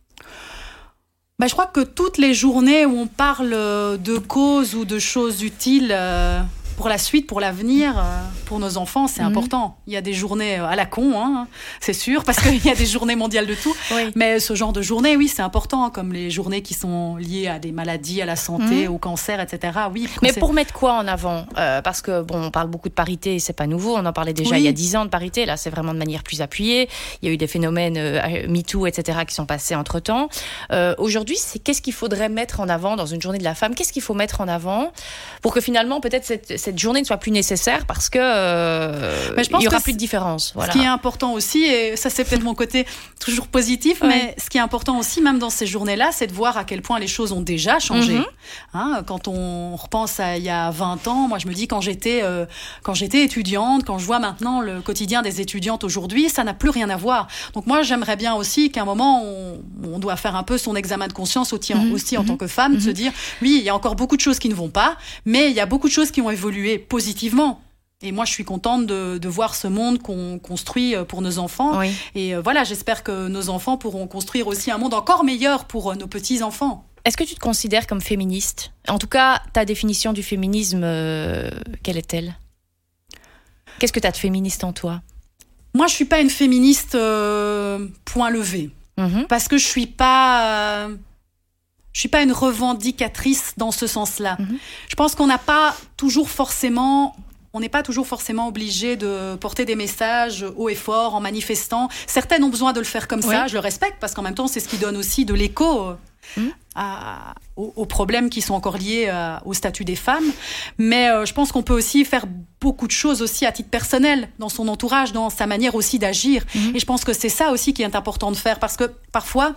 Bah, je crois que toutes les journées où on parle euh, de causes ou de choses utiles, euh, pour la suite, pour l'avenir, euh, pour nos enfants, c'est Mhm. important. Il y a des journées euh, à la con, hein, c'est sûr, parce qu'il y a des journées mondiales de tout. Oui. Mais ce genre de journée, oui, c'est important, comme les journées qui sont liées à des maladies, à la santé, Mhm. au cancer, etc. Oui, Mais pour mettre quoi en avant Euh, Parce que bon, on parle beaucoup de parité, c'est pas nouveau. On en parlait déjà Oui. il y a dix ans de parité. Là, c'est vraiment de manière plus appuyée. Il y a eu des phénomènes euh, MeToo, etc., qui sont passés entre temps. Aujourd'hui, c'est qu'est-ce qu'il faudrait mettre en avant dans une journée de la femme? Qu'est-ce qu'il faut mettre en avant pour que finalement, peut-être cette, cette journée ne soit plus nécessaire parce que euh, Mais je pense il y aura plus de différence. Voilà. Ce qui est important aussi, et ça c'est peut-être mon côté toujours positif, Ouais. mais ce qui est important aussi, même dans ces journées-là, c'est de voir à quel point les choses ont déjà changé. Mhm. Hein, quand on repense à il y a 20 ans, moi je me dis quand j'étais euh, quand j'étais étudiante, quand je vois maintenant le quotidien des étudiantes aujourd'hui, ça n'a plus rien à voir. Donc moi j'aimerais bien aussi qu'à un moment on, on doit faire un peu son examen de conscience aussi, Mhm. aussi en Mhm. tant que femme, de se dire oui, il y a encore beaucoup de choses qui ne vont pas, mais il y a beaucoup de choses qui ont évolué positivement. Et moi, je suis contente de, de voir ce monde qu'on construit euh, pour nos enfants. Oui. Et euh, voilà, j'espère que nos enfants pourront construire aussi un monde encore meilleur pour euh, nos petits-enfants. Est-ce que tu te considères comme féministe? En tout cas, ta définition du féminisme, euh, quelle est-elle? Qu'est-ce que tu as de féministe en toi? Moi, je suis pas une féministe euh, point levé. Mhm. Parce que je suis pas... euh, je suis pas une revendicatrice dans ce sens-là. Mhm. Je pense qu'on n'a pas toujours forcément... On n'est pas toujours forcément obligé de porter des messages haut et fort en manifestant. Certaines ont besoin de le faire comme ça, je le respecte, parce qu'en même temps, c'est ce qui donne aussi de l'écho euh, à- aux, aux problèmes qui sont encore liés à- au statut des femmes. Mais euh, je pense qu'on peut aussi faire beaucoup de choses aussi à titre personnel, dans son entourage, dans sa manière aussi d'agir. Mhm. Et je pense que c'est ça aussi qui est important de faire, parce que parfois,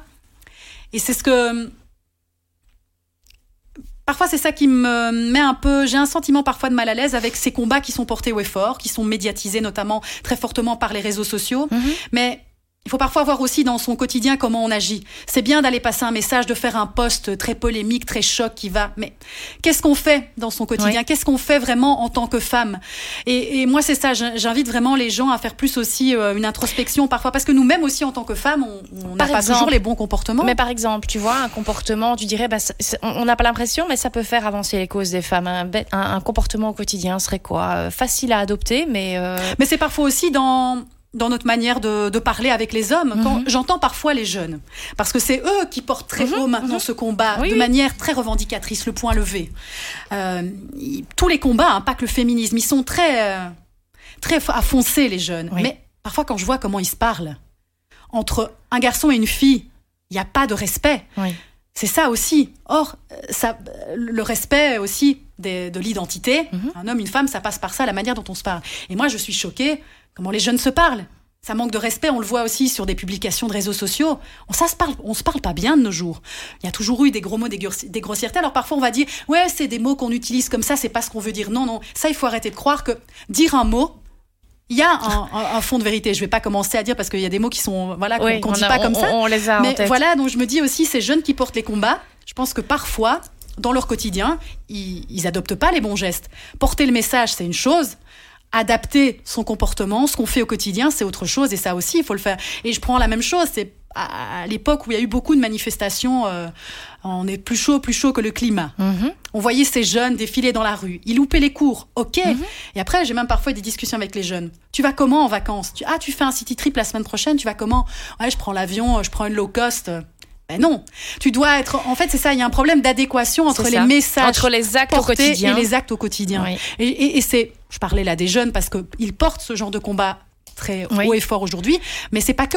et c'est ce que... Parfois, c'est ça qui me met un peu. J'ai un sentiment parfois de mal à l'aise avec ces combats qui sont portés au effort, qui sont médiatisés notamment très fortement par les réseaux sociaux. Mhm. Mais il faut parfois voir aussi dans son quotidien comment on agit. C'est bien d'aller passer un message, de faire un post très polémique, très choc qui va. Mais qu'est-ce qu'on fait dans son quotidien? Oui. Qu'est-ce qu'on fait vraiment en tant que femme? Et, et moi, c'est ça. j'in- J'invite vraiment les gens à faire plus aussi euh, une introspection parfois, parce que nous-mêmes aussi en tant que femmes, on- n'a pas exemple. toujours les bons comportements. Mais par exemple, tu vois, un comportement, tu dirais, bah, on n'a pas l'impression, mais ça peut faire avancer les causes des femmes. Un, un- un comportement au quotidien serait quoi? Euh, Facile à adopter, mais euh, Mais c'est parfois aussi dans dans notre manière de, de parler avec les hommes. Quand Mhm. j'entends parfois les jeunes, parce que c'est eux qui portent très Mhm, haut maintenant mhm. ce combat Oui, de oui. manière très revendicatrice, le point levé. Euh, tous les combats, hein, pas que le féminisme, ils sont très euh, très à foncer les jeunes. Oui. Mais parfois quand je vois comment ils se parlent entre un garçon et une fille, il n'y a pas de respect. C'est ça aussi. Or, euh, ça, le respect aussi des- de l'identité, un homme, une femme, ça passe par ça, la manière dont on se parle. Et moi, je suis choquée comment les jeunes se parlent. Ça manque de respect, on le voit aussi sur des publications de réseaux sociaux. On, ça se parle, on se parle pas bien de nos jours. Il y a toujours eu des gros mots, des, grossi- des grossièretés. Alors parfois on va dire, ouais, c'est des mots qu'on utilise comme ça, c'est pas ce qu'on veut dire. Non, non, ça il faut arrêter de croire que dire un mot, il y a un, un- un fond de vérité. Je vais pas commencer à dire parce qu'il y a des mots qui sont, voilà, qu'on Oui, on dit a- pas comme ça. On, les a en Mais tête. voilà, donc je me dis aussi, ces jeunes qui portent les combats, je pense que parfois, dans leur quotidien, ils, ils adoptent pas les bons gestes. Porter le message, c'est une chose. Adapter son comportement, ce qu'on fait au quotidien, c'est autre chose. Et ça aussi, il faut le faire. Et je prends la même chose. C'est à, l'époque où il y a eu beaucoup de manifestations, euh, on est plus chaud, plus chaud que le climat. Mhm. On voyait ces jeunes défiler dans la rue. Ils loupaient les cours, ok. Mhm. Et après, j'ai même parfois des discussions avec les jeunes. Tu vas comment en vacances? Tu, Ah, tu fais un city trip la semaine prochaine, tu vas comment? Ouais, je prends l'avion, je prends une low cost. Ben non, tu dois être. En fait, c'est ça. Il y a un problème d'adéquation entre les messages Entre les actes au quotidien. et les actes au quotidien. Oui. Et, et- et c'est, je parlais là des jeunes parce que ils portent ce genre de combat très Oui. haut et fort aujourd'hui, mais c'est pas que.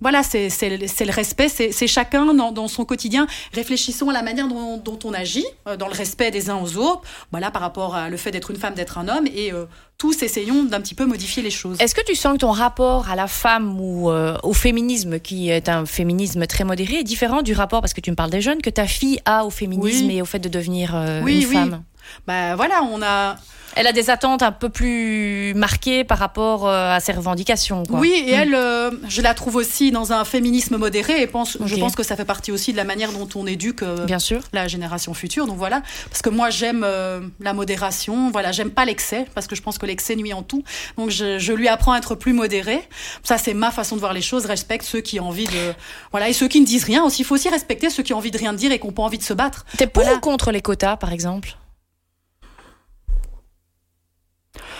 Voilà, c'est c'est le respect, c'est chacun dans, dans son quotidien. Réfléchissons à la manière dont, dont on agit, euh, dans le respect des uns aux autres. Voilà, par rapport à le fait d'être une femme, d'être un homme, et euh, tous essayons d'un petit peu modifier les choses. Est-ce que tu sens que ton rapport à la femme ou euh, au féminisme, qui est un féminisme très modéré, est différent du rapport, parce que tu me parles des jeunes, que ta fille a au féminisme Oui. et au fait de devenir euh, Oui, une oui. femme? Bah voilà, on a. Elle a des attentes un peu plus marquées par rapport euh, à ses revendications. Quoi. Oui, et Mm. elle, euh, je la trouve aussi dans un féminisme modéré, et pense, je pense que ça fait partie aussi de la manière dont on éduque. euh, Bien sûr. la génération future. Donc voilà, parce que moi j'aime euh, la modération, voilà, j'aime pas l'excès parce que je pense que l'excès nuit en tout. Donc je, je lui apprends à être plus modéré. Ça c'est ma façon de voir les choses. Respecte ceux qui ont envie de, voilà, et ceux qui ne disent rien aussi. Il faut aussi respecter ceux qui ont envie de rien dire et qui n'ont pas envie de se battre. T'es pour Voilà. ou contre les quotas, par exemple?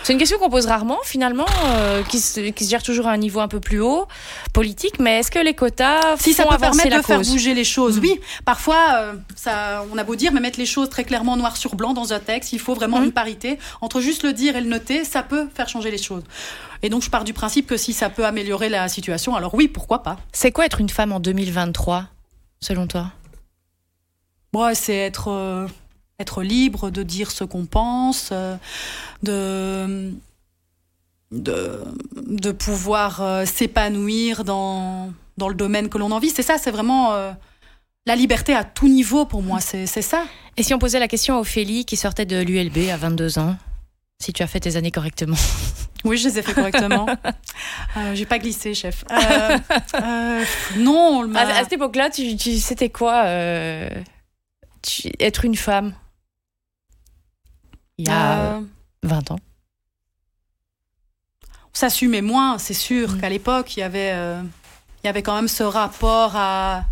C'est une question qu'on pose rarement, finalement, euh, qui, se, qui se gère toujours à un niveau un peu plus haut, politique. Mais est-ce que les quotas Si ça peut permettre la de faire bouger les choses, Mhm. oui. Parfois, euh, ça, on a beau dire, mais mettre les choses très clairement noir sur blanc dans un texte, il faut vraiment Mhm. une parité. Entre juste le dire et le noter, ça peut faire changer les choses. Et donc, je pars du principe que si ça peut améliorer la situation, alors oui, pourquoi pas C'est quoi être une femme en 2023, selon toi? Bon, c'est être, euh, être libre de dire ce qu'on pense, euh, de, de, de pouvoir euh, s'épanouir dans, dans le domaine que l'on a envie. C'est ça, c'est vraiment euh, la liberté à tout niveau pour moi, c'est ça. Et si on posait la question à Ophélie, qui sortait de l'ULB à 22 ans si tu as fait tes années correctement. Oui, je les ai fait correctement. euh, J'ai pas glissé, chef. Euh, euh, non, on À, à cette époque-là, tu, tu- c'était quoi tu- être une femme? Il y a Euh, 20 ans. on s'assumait moins, c'est sûr Mm. qu'à l'époque, il y avait, euh, il y avait quand même ce rapport à,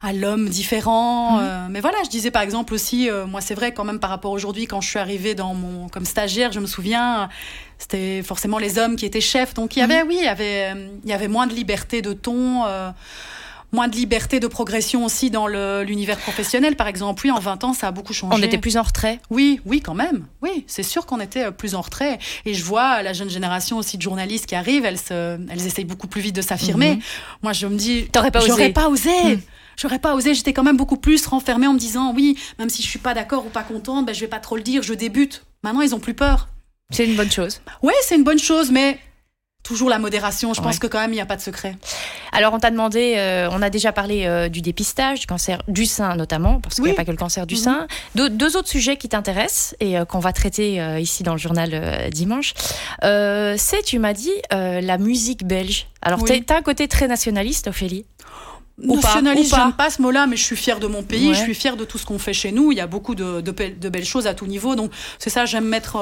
à l'homme différent. Mm. euh, mais voilà, je disais par exemple aussi, euh, moi c'est vrai quand même par rapport aujourd'hui, quand je suis arrivée dans mon, comme stagiaire, je me souviens, c'était forcément les hommes qui étaient chefs. Donc il y Mm. avait, oui, il y avait, euh, il y avait moins de liberté de ton. Moins de liberté de progression aussi dans l'univers professionnel, par exemple. Oui, en 20 ans, ça a beaucoup changé. On était plus en retrait. Oui, oui, quand même. Oui, c'est sûr qu'on était euh, plus en retrait. Et je vois la jeune génération aussi de journalistes qui arrivent, elles, se, elles essayent beaucoup plus vite de s'affirmer. Mhm. Moi, je me dis, T'aurais pas j'aurais osé. pas osé. Mhm. J'aurais pas osé. J'étais quand même beaucoup plus renfermée en me disant, oui, même si je suis pas d'accord ou pas contente, ben, je vais pas trop le dire, je débute. Maintenant, ils ont plus peur. C'est une bonne chose. Ouais, c'est une bonne chose, mais toujours la modération. Je pense que quand même, il n'y a pas de secret. Alors, on t'a demandé, euh, on a déjà parlé euh, du dépistage, du cancer du sein notamment, parce qu'il n'y Oui. a pas que le cancer du Mhm. sein. Deux, deux autres sujets qui t'intéressent et euh, qu'on va traiter ici dans le journal dimanche. C'est, tu m'as dit, la musique belge. Alors, Oui. t'es- t'as un côté très nationaliste, Ophélie? Ou pas, Nationaliste, ou pas. j'aime pas ce mot-là, mais je suis fière de mon pays, Ouais. je suis fière de tout ce qu'on fait chez nous. Il y a beaucoup de, de belles- de belles choses à tout niveau. Donc, c'est ça, j'aime mettre,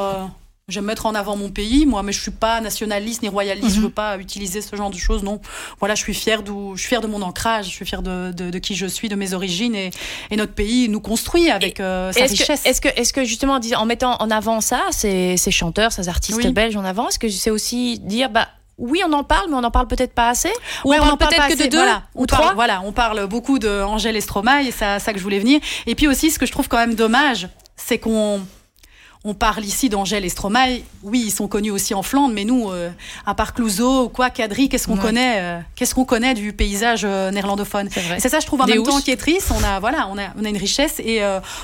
j'aime mettre en avant mon pays, moi, mais je suis pas nationaliste ni royaliste, je Mhm. veux pas utiliser ce genre de choses, non. Voilà, je suis fière, d'où, je suis fière de mon ancrage, je suis fière de, de, de qui je suis, de mes origines, et, et notre pays nous construit avec euh, sa Est-ce richesse. que, est-ce que, est-ce que justement, en mettant en avant ça, ces, ces chanteurs, ces artistes Oui. belges en avant, est-ce que c'est aussi dire, bah, oui, on en parle, mais on en parle peut-être pas assez Ou Ouais, on en parle parle peut-être que de deux Voilà, ou on trois parle, Voilà, on parle beaucoup de Angèle et c'est à ça que je voulais venir. Et puis aussi, ce que je trouve quand même dommage, c'est qu'on on parle ici d'Angèle et Stromae. Oui, ils sont connus aussi en Flandre, mais nous, euh, à part Clouseau ou quoi, Cadry, qu'est-ce qu'on Ouais. connaît euh, Qu'est-ce qu'on connaît du paysage euh, néerlandophone? C'est. Et ça, je trouve en Des même temps qui est triste. On a, voilà, on a, on a une richesse. Et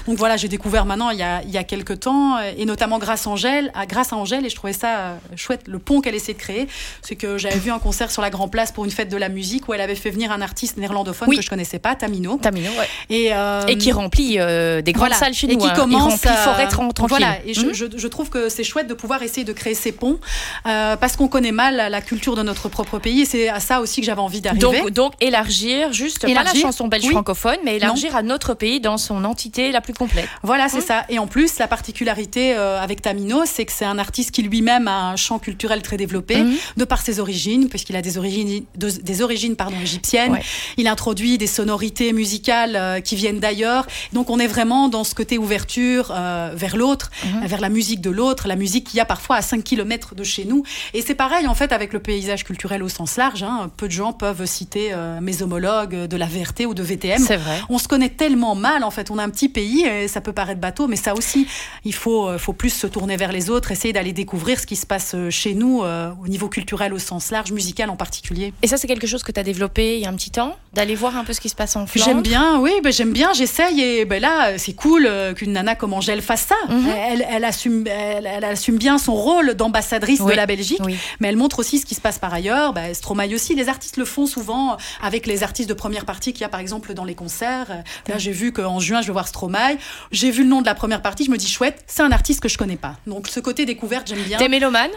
donc voilà, j'ai découvert maintenant il y a, il y a quelques temps, et notamment grâce à Angèle, à, grâce à Angèle, et je trouvais ça chouette, le pont qu'elle essaie de créer. C'est que j'avais vu un concert sur la Grand Place pour une fête de la musique où elle avait fait venir un artiste néerlandophone Oui. que je connaissais pas, Tamino. Tamino, ouais. Et, Et qui remplit des grandes voilà. salles chez et nous. qui hein. commence Il remplit forêt tran- tranquille. Voilà, et je, Mhm. je, je trouve que c'est chouette de pouvoir essayer de créer ces ponts euh, parce qu'on connaît mal la, la culture de notre propre pays et c'est à ça aussi que j'avais envie d'arriver. Donc, donc élargir, juste pas la Élargir, chanson belge oui. francophone, mais élargir à notre pays dans son entité la plus complète. Voilà, c'est Mhm. ça. Et en plus, la particularité euh, avec Tamino, c'est que c'est un artiste qui lui-même a un champ culturel très développé, Mhm. de par ses origines, puisqu'il a des origines, de- des origines pardon, égyptiennes. Ouais. Il introduit des sonorités musicales euh, qui viennent d'ailleurs. Donc on est vraiment dans ce côté ouverture euh, vers l'autre, Vers la musique de l'autre, la musique qu'il y a parfois à 5 km de chez nous. Et c'est pareil en fait avec le paysage culturel au sens large. hein. Peu de gens peuvent citer euh, mes homologues de la VRT ou de VTM. C'est vrai. On se connaît tellement mal, en fait. On a un petit pays, et ça peut paraître bateau, mais ça aussi, il faut, euh, faut plus se tourner vers les autres, essayer d'aller découvrir ce qui se passe euh, chez nous, euh, au niveau culturel au sens large, musical en particulier. Et ça, c'est quelque chose que tu as développé il y a un petit temps, d'aller voir un peu ce qui se passe en Flandre? J'aime bien, oui, ben j'aime bien, j'essaye, et ben là, c'est cool qu'une nana comme Angèle fasse ça. Mhm. elle, elle, assume, elle, elle assume bien son rôle d'ambassadrice Oui. de la Belgique. Oui. Mais elle montre aussi ce qui se passe par ailleurs. Bah, Stromae aussi. Les artistes le font souvent avec les artistes de première partie qu'il y a par exemple dans les concerts. Euh, Là, j'ai vu qu'en juin, je vais voir Stromae. J'ai vu le nom de la première partie. Je me dis chouette, c'est un artiste que je connais pas. Donc ce côté découverte, j'aime bien. T'es mélomane?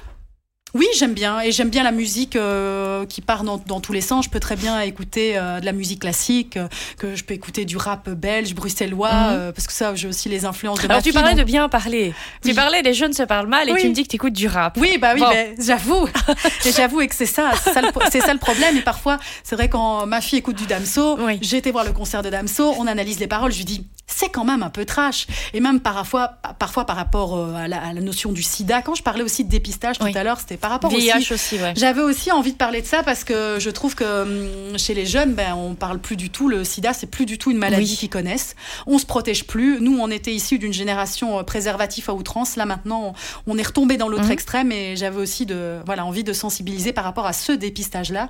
Oui, j'aime bien. Et j'aime bien la musique euh, qui part dans, dans tous les sens. Je peux très bien écouter euh, de la musique classique, euh, que je peux écouter du rap belge, bruxellois, Mhm. euh, parce que ça, j'ai aussi les influences de Alors ma tu fille, parlais donc- de bien parler. Tu Oui. parlais des jeunes se parlent mal et Oui. tu me dis que tu écoutes du rap. Oui, bah oui, Bon. mais j'avoue. et j'avoue que c'est ça, c'est ça, le, c'est ça le problème. Et parfois, c'est vrai quand ma fille écoute du Damso, Oui. j'ai été voir le concert de Damso, on analyse les paroles, je lui dis, c'est quand même un peu trash. Et même parfois, parfois par rapport euh, à la, notion du sida, quand je parlais aussi de dépistage tout à l'heure, c'était par rapport VIH aussi. ouais. J'avais aussi envie de parler de ça parce que je trouve que hum, chez les jeunes, ben, on parle plus du tout. Le sida, c'est plus du tout une maladie qu'ils connaissent. On se protège plus. Nous, on était issus d'une génération euh, préservatif à outrance. Là, maintenant, on est retombé dans l'autre mhm. extrême et j'avais aussi de, voilà, envie de sensibiliser par rapport à ce dépistage-là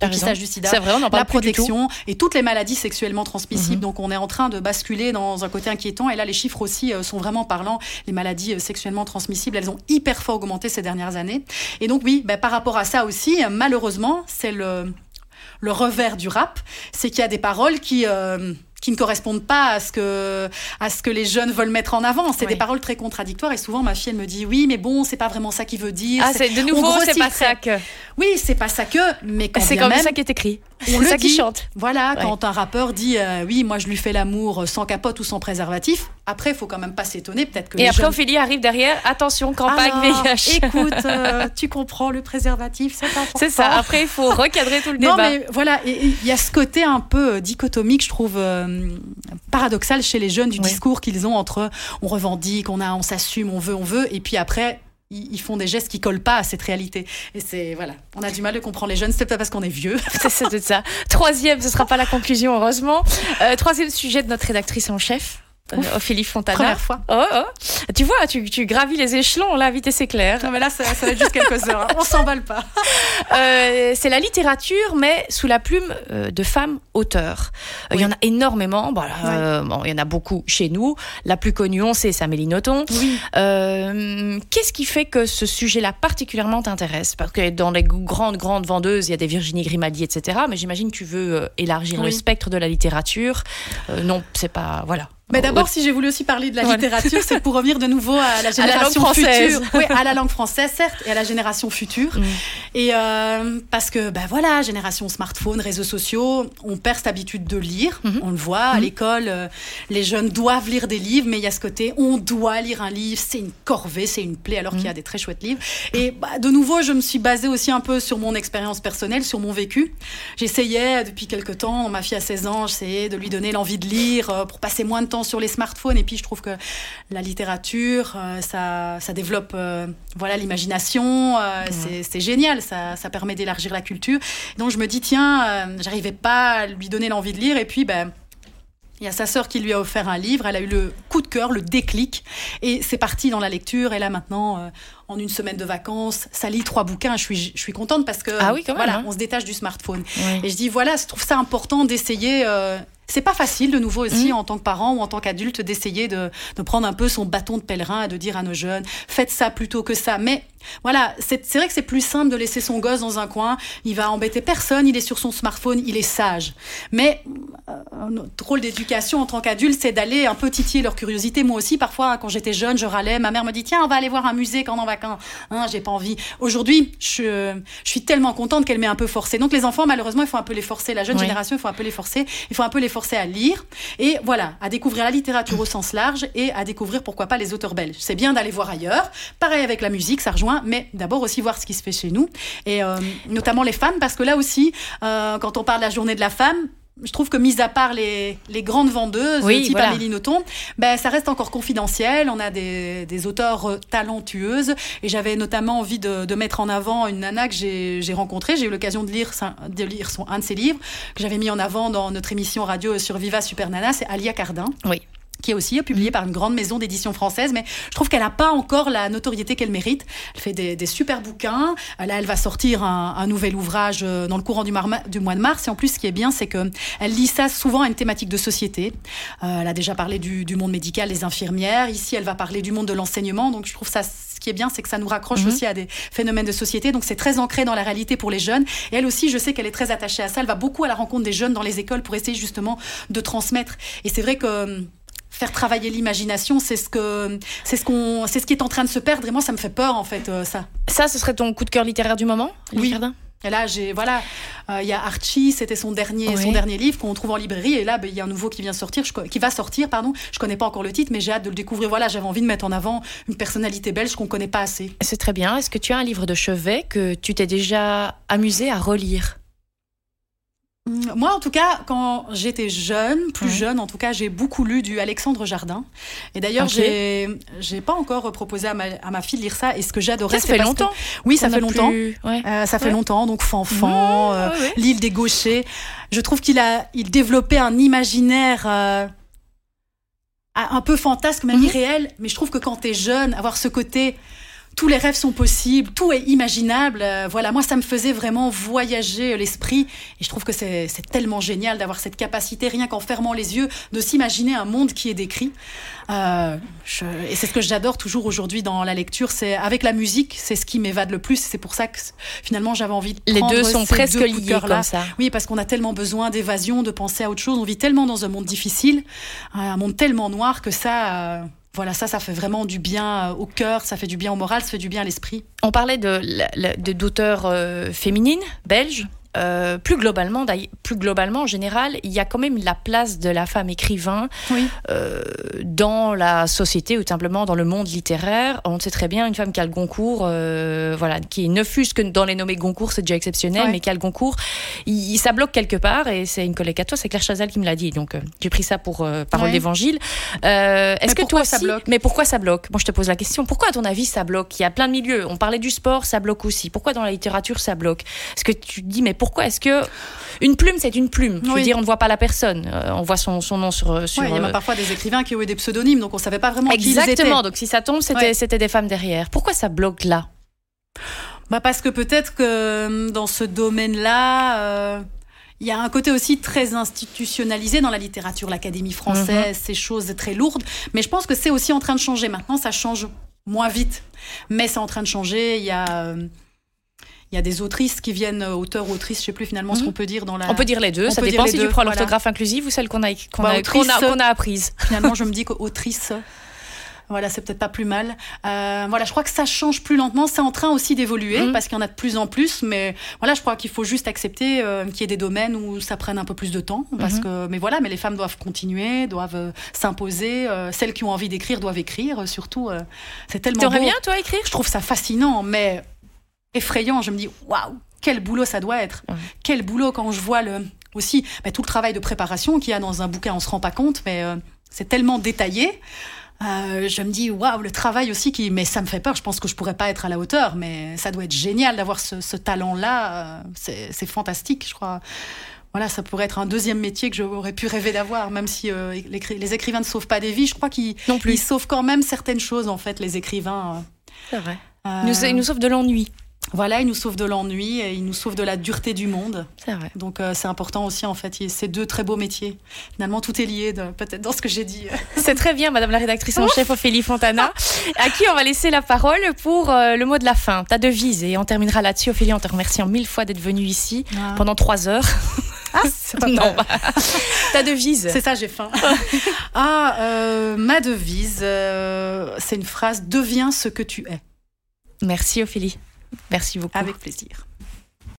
dépistage du sida, la protection et toutes les maladies sexuellement transmissibles. Mhm. Donc on est en train de basculer dans un côté inquiétant et là les chiffres aussi euh, sont vraiment parlants. Les maladies euh, sexuellement transmissibles, elles ont hyper fort augmenté ces dernières années. Et donc oui, ben, par rapport à ça aussi, malheureusement, c'est le le revers du rap, c'est qu'il y a des paroles qui euh, qui ne correspondent pas à ce que à ce que les jeunes veulent mettre en avant. C'est des paroles très contradictoires et souvent ma fille elle me dit oui mais bon c'est pas vraiment ça qu'il veut dire. Ah c'est de nouveau c'est pas ça que. Oui c'est pas ça que mais quand c'est comme ça qui est écrit. C'est ça qui chante. Voilà quand un rappeur dit euh, oui moi je lui fais l'amour sans capote ou sans préservatif. Après il faut quand même pas s'étonner peut-être que. Et après jeunes... Ophélie arrive derrière attention campagne VIH. Écoute euh, tu comprends le préservatif c'est important. C'est ça après il faut recadrer tout le débat. Non mais voilà il y a ce côté un peu euh, dichotomique je trouve paradoxal chez les jeunes du discours qu'ils ont entre on revendique, on a, on s'assume, on veut, on veut, et puis après ils font des gestes qui collent pas à cette réalité. Et c'est voilà, on a du mal de comprendre les jeunes. C'est pas parce qu'on est vieux. c'est ça. Troisième, ce sera pas la conclusion heureusement. Euh, troisième sujet de notre rédactrice en chef. Ouf, Ophélie Fontana. Première fois. Oh, oh. Tu vois, tu, tu, gravis les échelons, là, vite et c'est clair. Non, mais là, ça, ça va être juste quelques heures. Hein. On s'emballe pas. Euh, c'est la littérature, mais sous la plume euh, de femmes auteurs. Euh, il y en a énormément. Bon, euh, bon, il y en a beaucoup chez nous. La plus connue, on sait, c'est Amélie Nothomb. Oui. Qu'est-ce qui fait que ce sujet-là particulièrement t'intéresse? Parce que dans les grandes, grandes vendeuses, il y a des Virginie Grimaldi, etc. Mais j'imagine que tu veux élargir le spectre de la littérature. non, c'est pas... Voilà. Mais d'abord, si j'ai voulu aussi parler de la littérature, c'est pour revenir de nouveau à la génération à la future. Oui, à la langue française, certes, et à la génération future. Mm. Et euh, parce que, ben voilà, génération smartphone, réseaux sociaux, on perd cette habitude de lire. Mm -hmm. On le voit à mm -hmm. l'école, euh, les jeunes doivent lire des livres, mais il y a ce côté, on doit lire un livre, c'est une corvée, c'est une plaie, alors qu'il y a mm. des très chouettes livres. Et bah, de nouveau, je me suis basée aussi un peu sur mon expérience personnelle, sur mon vécu. J'essayais depuis quelque temps, ma fille a 16 ans, j'essayais de lui donner l'envie de lire euh, pour passer moins de temps sur les smartphones. Et puis, je trouve que la littérature, euh, ça, ça développe euh, voilà l'imagination. Euh, ouais. C'est génial. Ça, ça permet d'élargir la culture. Donc, je me dis, tiens, j'arrivais pas à lui donner l'envie de lire. Et puis, ben. Il y a sa sœur qui lui a offert un livre, elle a eu le coup de cœur, le déclic, et c'est parti dans la lecture. Et là maintenant, euh, en une semaine de vacances, ça lit trois bouquins. Je suis, je suis contente parce que ah oui, quand même, voilà, hein. on se détache du smartphone. Oui. Et je dis voilà, je trouve ça important d'essayer. Euh, c'est pas facile de nouveau aussi mmh. en tant que parent ou en tant qu'adulte d'essayer de, de, prendre un peu son bâton de pèlerin et de dire à nos jeunes faites ça plutôt que ça. Mais voilà, c'est vrai que c'est plus simple de laisser son gosse dans un coin. Il va embêter personne, il est sur son smartphone, il est sage. Mais euh, notre rôle d'éducation en tant qu'adulte, c'est d'aller un peu titiller leur curiosité. Moi aussi, parfois, hein, quand j'étais jeune, je râlais. Ma mère me dit tiens, on va aller voir un musée quand on est en vacances. Hein, J'ai pas envie. Aujourd'hui, je, je, suis tellement contente qu'elle m'ait un peu forcée. Donc les enfants, malheureusement, il faut un peu les forcer. La jeune oui. génération, il faut un peu les forcer. Il faut un peu les forcer à lire et voilà, à découvrir la littérature au sens large et à découvrir pourquoi pas les auteurs belges. C'est bien d'aller voir ailleurs. Pareil avec la musique, ça rejoint, mais d'abord aussi voir ce qui se fait chez nous et euh, notamment les femmes parce que là aussi, euh, quand on parle de la journée de la femme, je trouve que mis à part les, les grandes vendeuses, oui, type voilà. Amélie Nothomb, ben, ça reste encore confidentiel. On a des, des auteurs talentueuses. Et j'avais notamment envie de, de, mettre en avant une nana que j'ai rencontrée. J'ai eu l'occasion de lire, de lire son, un de ses livres que j'avais mis en avant dans notre émission radio sur Viva Super Nana. C'est Alia Cardin. Oui qui est aussi publié par une grande maison d'édition française, mais je trouve qu'elle n'a pas encore la notoriété qu'elle mérite. Elle fait des, des, super bouquins. Là, elle va sortir un, un nouvel ouvrage dans le courant du, du, mois de mars. Et en plus, ce qui est bien, c'est que elle lit ça souvent à une thématique de société. Euh, elle a déjà parlé du, du, monde médical, des infirmières. Ici, elle va parler du monde de l'enseignement. Donc, je trouve ça ce qui est bien, c'est que ça nous raccroche mmh. aussi à des phénomènes de société. Donc, c'est très ancré dans la réalité pour les jeunes. Et elle aussi, je sais qu'elle est très attachée à ça. Elle va beaucoup à la rencontre des jeunes dans les écoles pour essayer justement de transmettre. Et c'est vrai que faire travailler l'imagination, c'est ce que c'est ce qu'on c'est ce qui est en train de se perdre et moi ça me fait peur en fait euh, ça. Ça ce serait ton coup de cœur littéraire du moment Oui. Et là, j'ai voilà, il euh, y a Archie, c'était son dernier oui. son dernier livre qu'on trouve en librairie et là il ben, y a un nouveau qui vient sortir, je, qui va sortir pardon. Je connais pas encore le titre mais j'ai hâte de le découvrir. Voilà, j'avais envie de mettre en avant une personnalité belge qu'on connaît pas assez. C'est très bien. Est-ce que tu as un livre de chevet que tu t'es déjà amusé à relire? Moi, en tout cas, quand j'étais jeune, plus jeune, en tout cas, j'ai beaucoup lu du Alexandre Jardin. Et d'ailleurs, j'ai, j'ai pas encore proposé à ma, à ma, fille de lire ça. Et ce que j'adorais, ça fait longtemps. oui, ça fait longtemps. Euh, ça fait longtemps. Donc, Fanfan, euh, l'île des gauchers. Je trouve qu'il a, il développait un imaginaire. Euh, un peu fantasque, même mhm. irréel, mais je trouve que quand tu es jeune, avoir ce côté tous les rêves sont possibles, tout est imaginable. Euh, voilà, moi, ça me faisait vraiment voyager l'esprit. Et je trouve que c'est tellement génial d'avoir cette capacité, rien qu'en fermant les yeux, de s'imaginer un monde qui est décrit. Euh, et c'est ce que j'adore toujours aujourd'hui dans la lecture. C'est avec la musique, c'est ce qui m'évade le plus. C'est pour ça que finalement, j'avais envie de Les deux sont presque liés comme ça. Oui, parce qu'on a tellement besoin d'évasion, de penser à autre chose. On vit tellement dans un monde difficile, un monde tellement noir que ça. Euh, voilà, ça, ça fait vraiment du bien euh, au cœur, ça fait du bien au moral, ça fait du bien à l'esprit. On parlait de d'auteurs euh, féminines belges. Euh, plus globalement, plus globalement, en général, il y a quand même la place de la femme écrivain euh, dans la société ou simplement dans le monde littéraire. On sait très bien une femme qui a le Goncourt, euh, voilà, qui ne fût que dans les nommés Goncourt, c'est déjà exceptionnel, mais qui a le Goncourt, il, ça bloque quelque part. Et c'est une collègue à toi, c'est Claire Chazal qui me l'a dit. Donc j'ai pris ça pour parole d'évangile. Est-ce que toi ça bloque Mais pourquoi ça bloque? Moi, je te pose la question. Pourquoi, à ton avis, ça bloque? Il y a plein de milieux. On parlait du sport, ça bloque aussi. Pourquoi dans la littérature ça bloque? Est-ce que tu dis mais pourquoi est-ce que une plume, c'est une plume? Je veux dire, on ne voit pas la personne, euh, on voit son, son nom sur. sur il y a euh, parfois des écrivains qui ont eu des pseudonymes, donc on ne savait pas vraiment Exactement, qui ils étaient. donc si ça tombe, c'était des femmes derrière. Pourquoi ça bloque là? Bah Parce que peut-être que euh, dans ce domaine-là. il y a un côté aussi très institutionnalisé dans la littérature, l'Académie française, mhm. ces choses très lourdes. Mais je pense que c'est aussi en train de changer. Maintenant, ça change moins vite. Mais c'est en train de changer. Il y a. Il y a des autrices qui viennent, euh, auteurs, autrices, je sais plus finalement ce mhm. qu'on peut dire dans la. On peut dire les deux, ça dépend si tu prends l'orthographe inclusive ou celle qu'on a, qu'on bah, a, apprise. Finalement, je me dis qu'autrice. Voilà, c'est peut-être pas plus mal. Euh, voilà, je crois que ça change plus lentement. C'est en train aussi d'évoluer mhm. parce qu'il y en a de plus en plus. Mais voilà, je crois qu'il faut juste accepter euh, qu'il y ait des domaines où ça prenne un peu plus de temps. Parce mhm. que, mais voilà, mais les femmes doivent continuer, doivent s'imposer. celles qui ont envie d'écrire doivent écrire. surtout, c'est tellement. T'aurais bien toi écrire? Je trouve ça fascinant, mais effrayant. Je me dis, waouh, quel boulot ça doit être. Quel boulot quand je vois le, aussi bah, tout le travail de préparation qu'il y a dans un bouquin, on se rend pas compte, mais euh, c'est tellement détaillé. Euh, je me dis, waouh, le travail aussi qui. Mais ça me fait peur, je pense que je pourrais pas être à la hauteur, mais ça doit être génial d'avoir ce, talent-là. Euh, c'est fantastique, je crois. Voilà, ça pourrait être un deuxième métier que j'aurais pu rêver d'avoir, même si les, écrivains ne sauvent pas des vies. Je crois qu'ils sauvent quand même certaines choses, en fait, les écrivains. C'est vrai. ils nous sauvent de l'ennui. Voilà, il nous sauve de l'ennui et il nous sauve de la dureté du monde. C'est vrai. Donc euh, c'est important aussi en fait. Ces deux très beaux métiers. Finalement, tout est lié peut-être dans ce que j'ai dit. C'est très bien, Madame la rédactrice en chef Ophélie Fontana, à qui on va laisser la parole pour euh, le mot de la fin, ta devise. Et on terminera là-dessus. Ophélie, en te remerciant mille fois d'être venue ici ah. pendant trois heures. Ah, c'est pas non. Ta devise. C'est ça, j'ai faim. ah, euh, ma devise, c'est une phrase Deviens ce que tu es. Merci Ophélie. Merci beaucoup. Avec plaisir.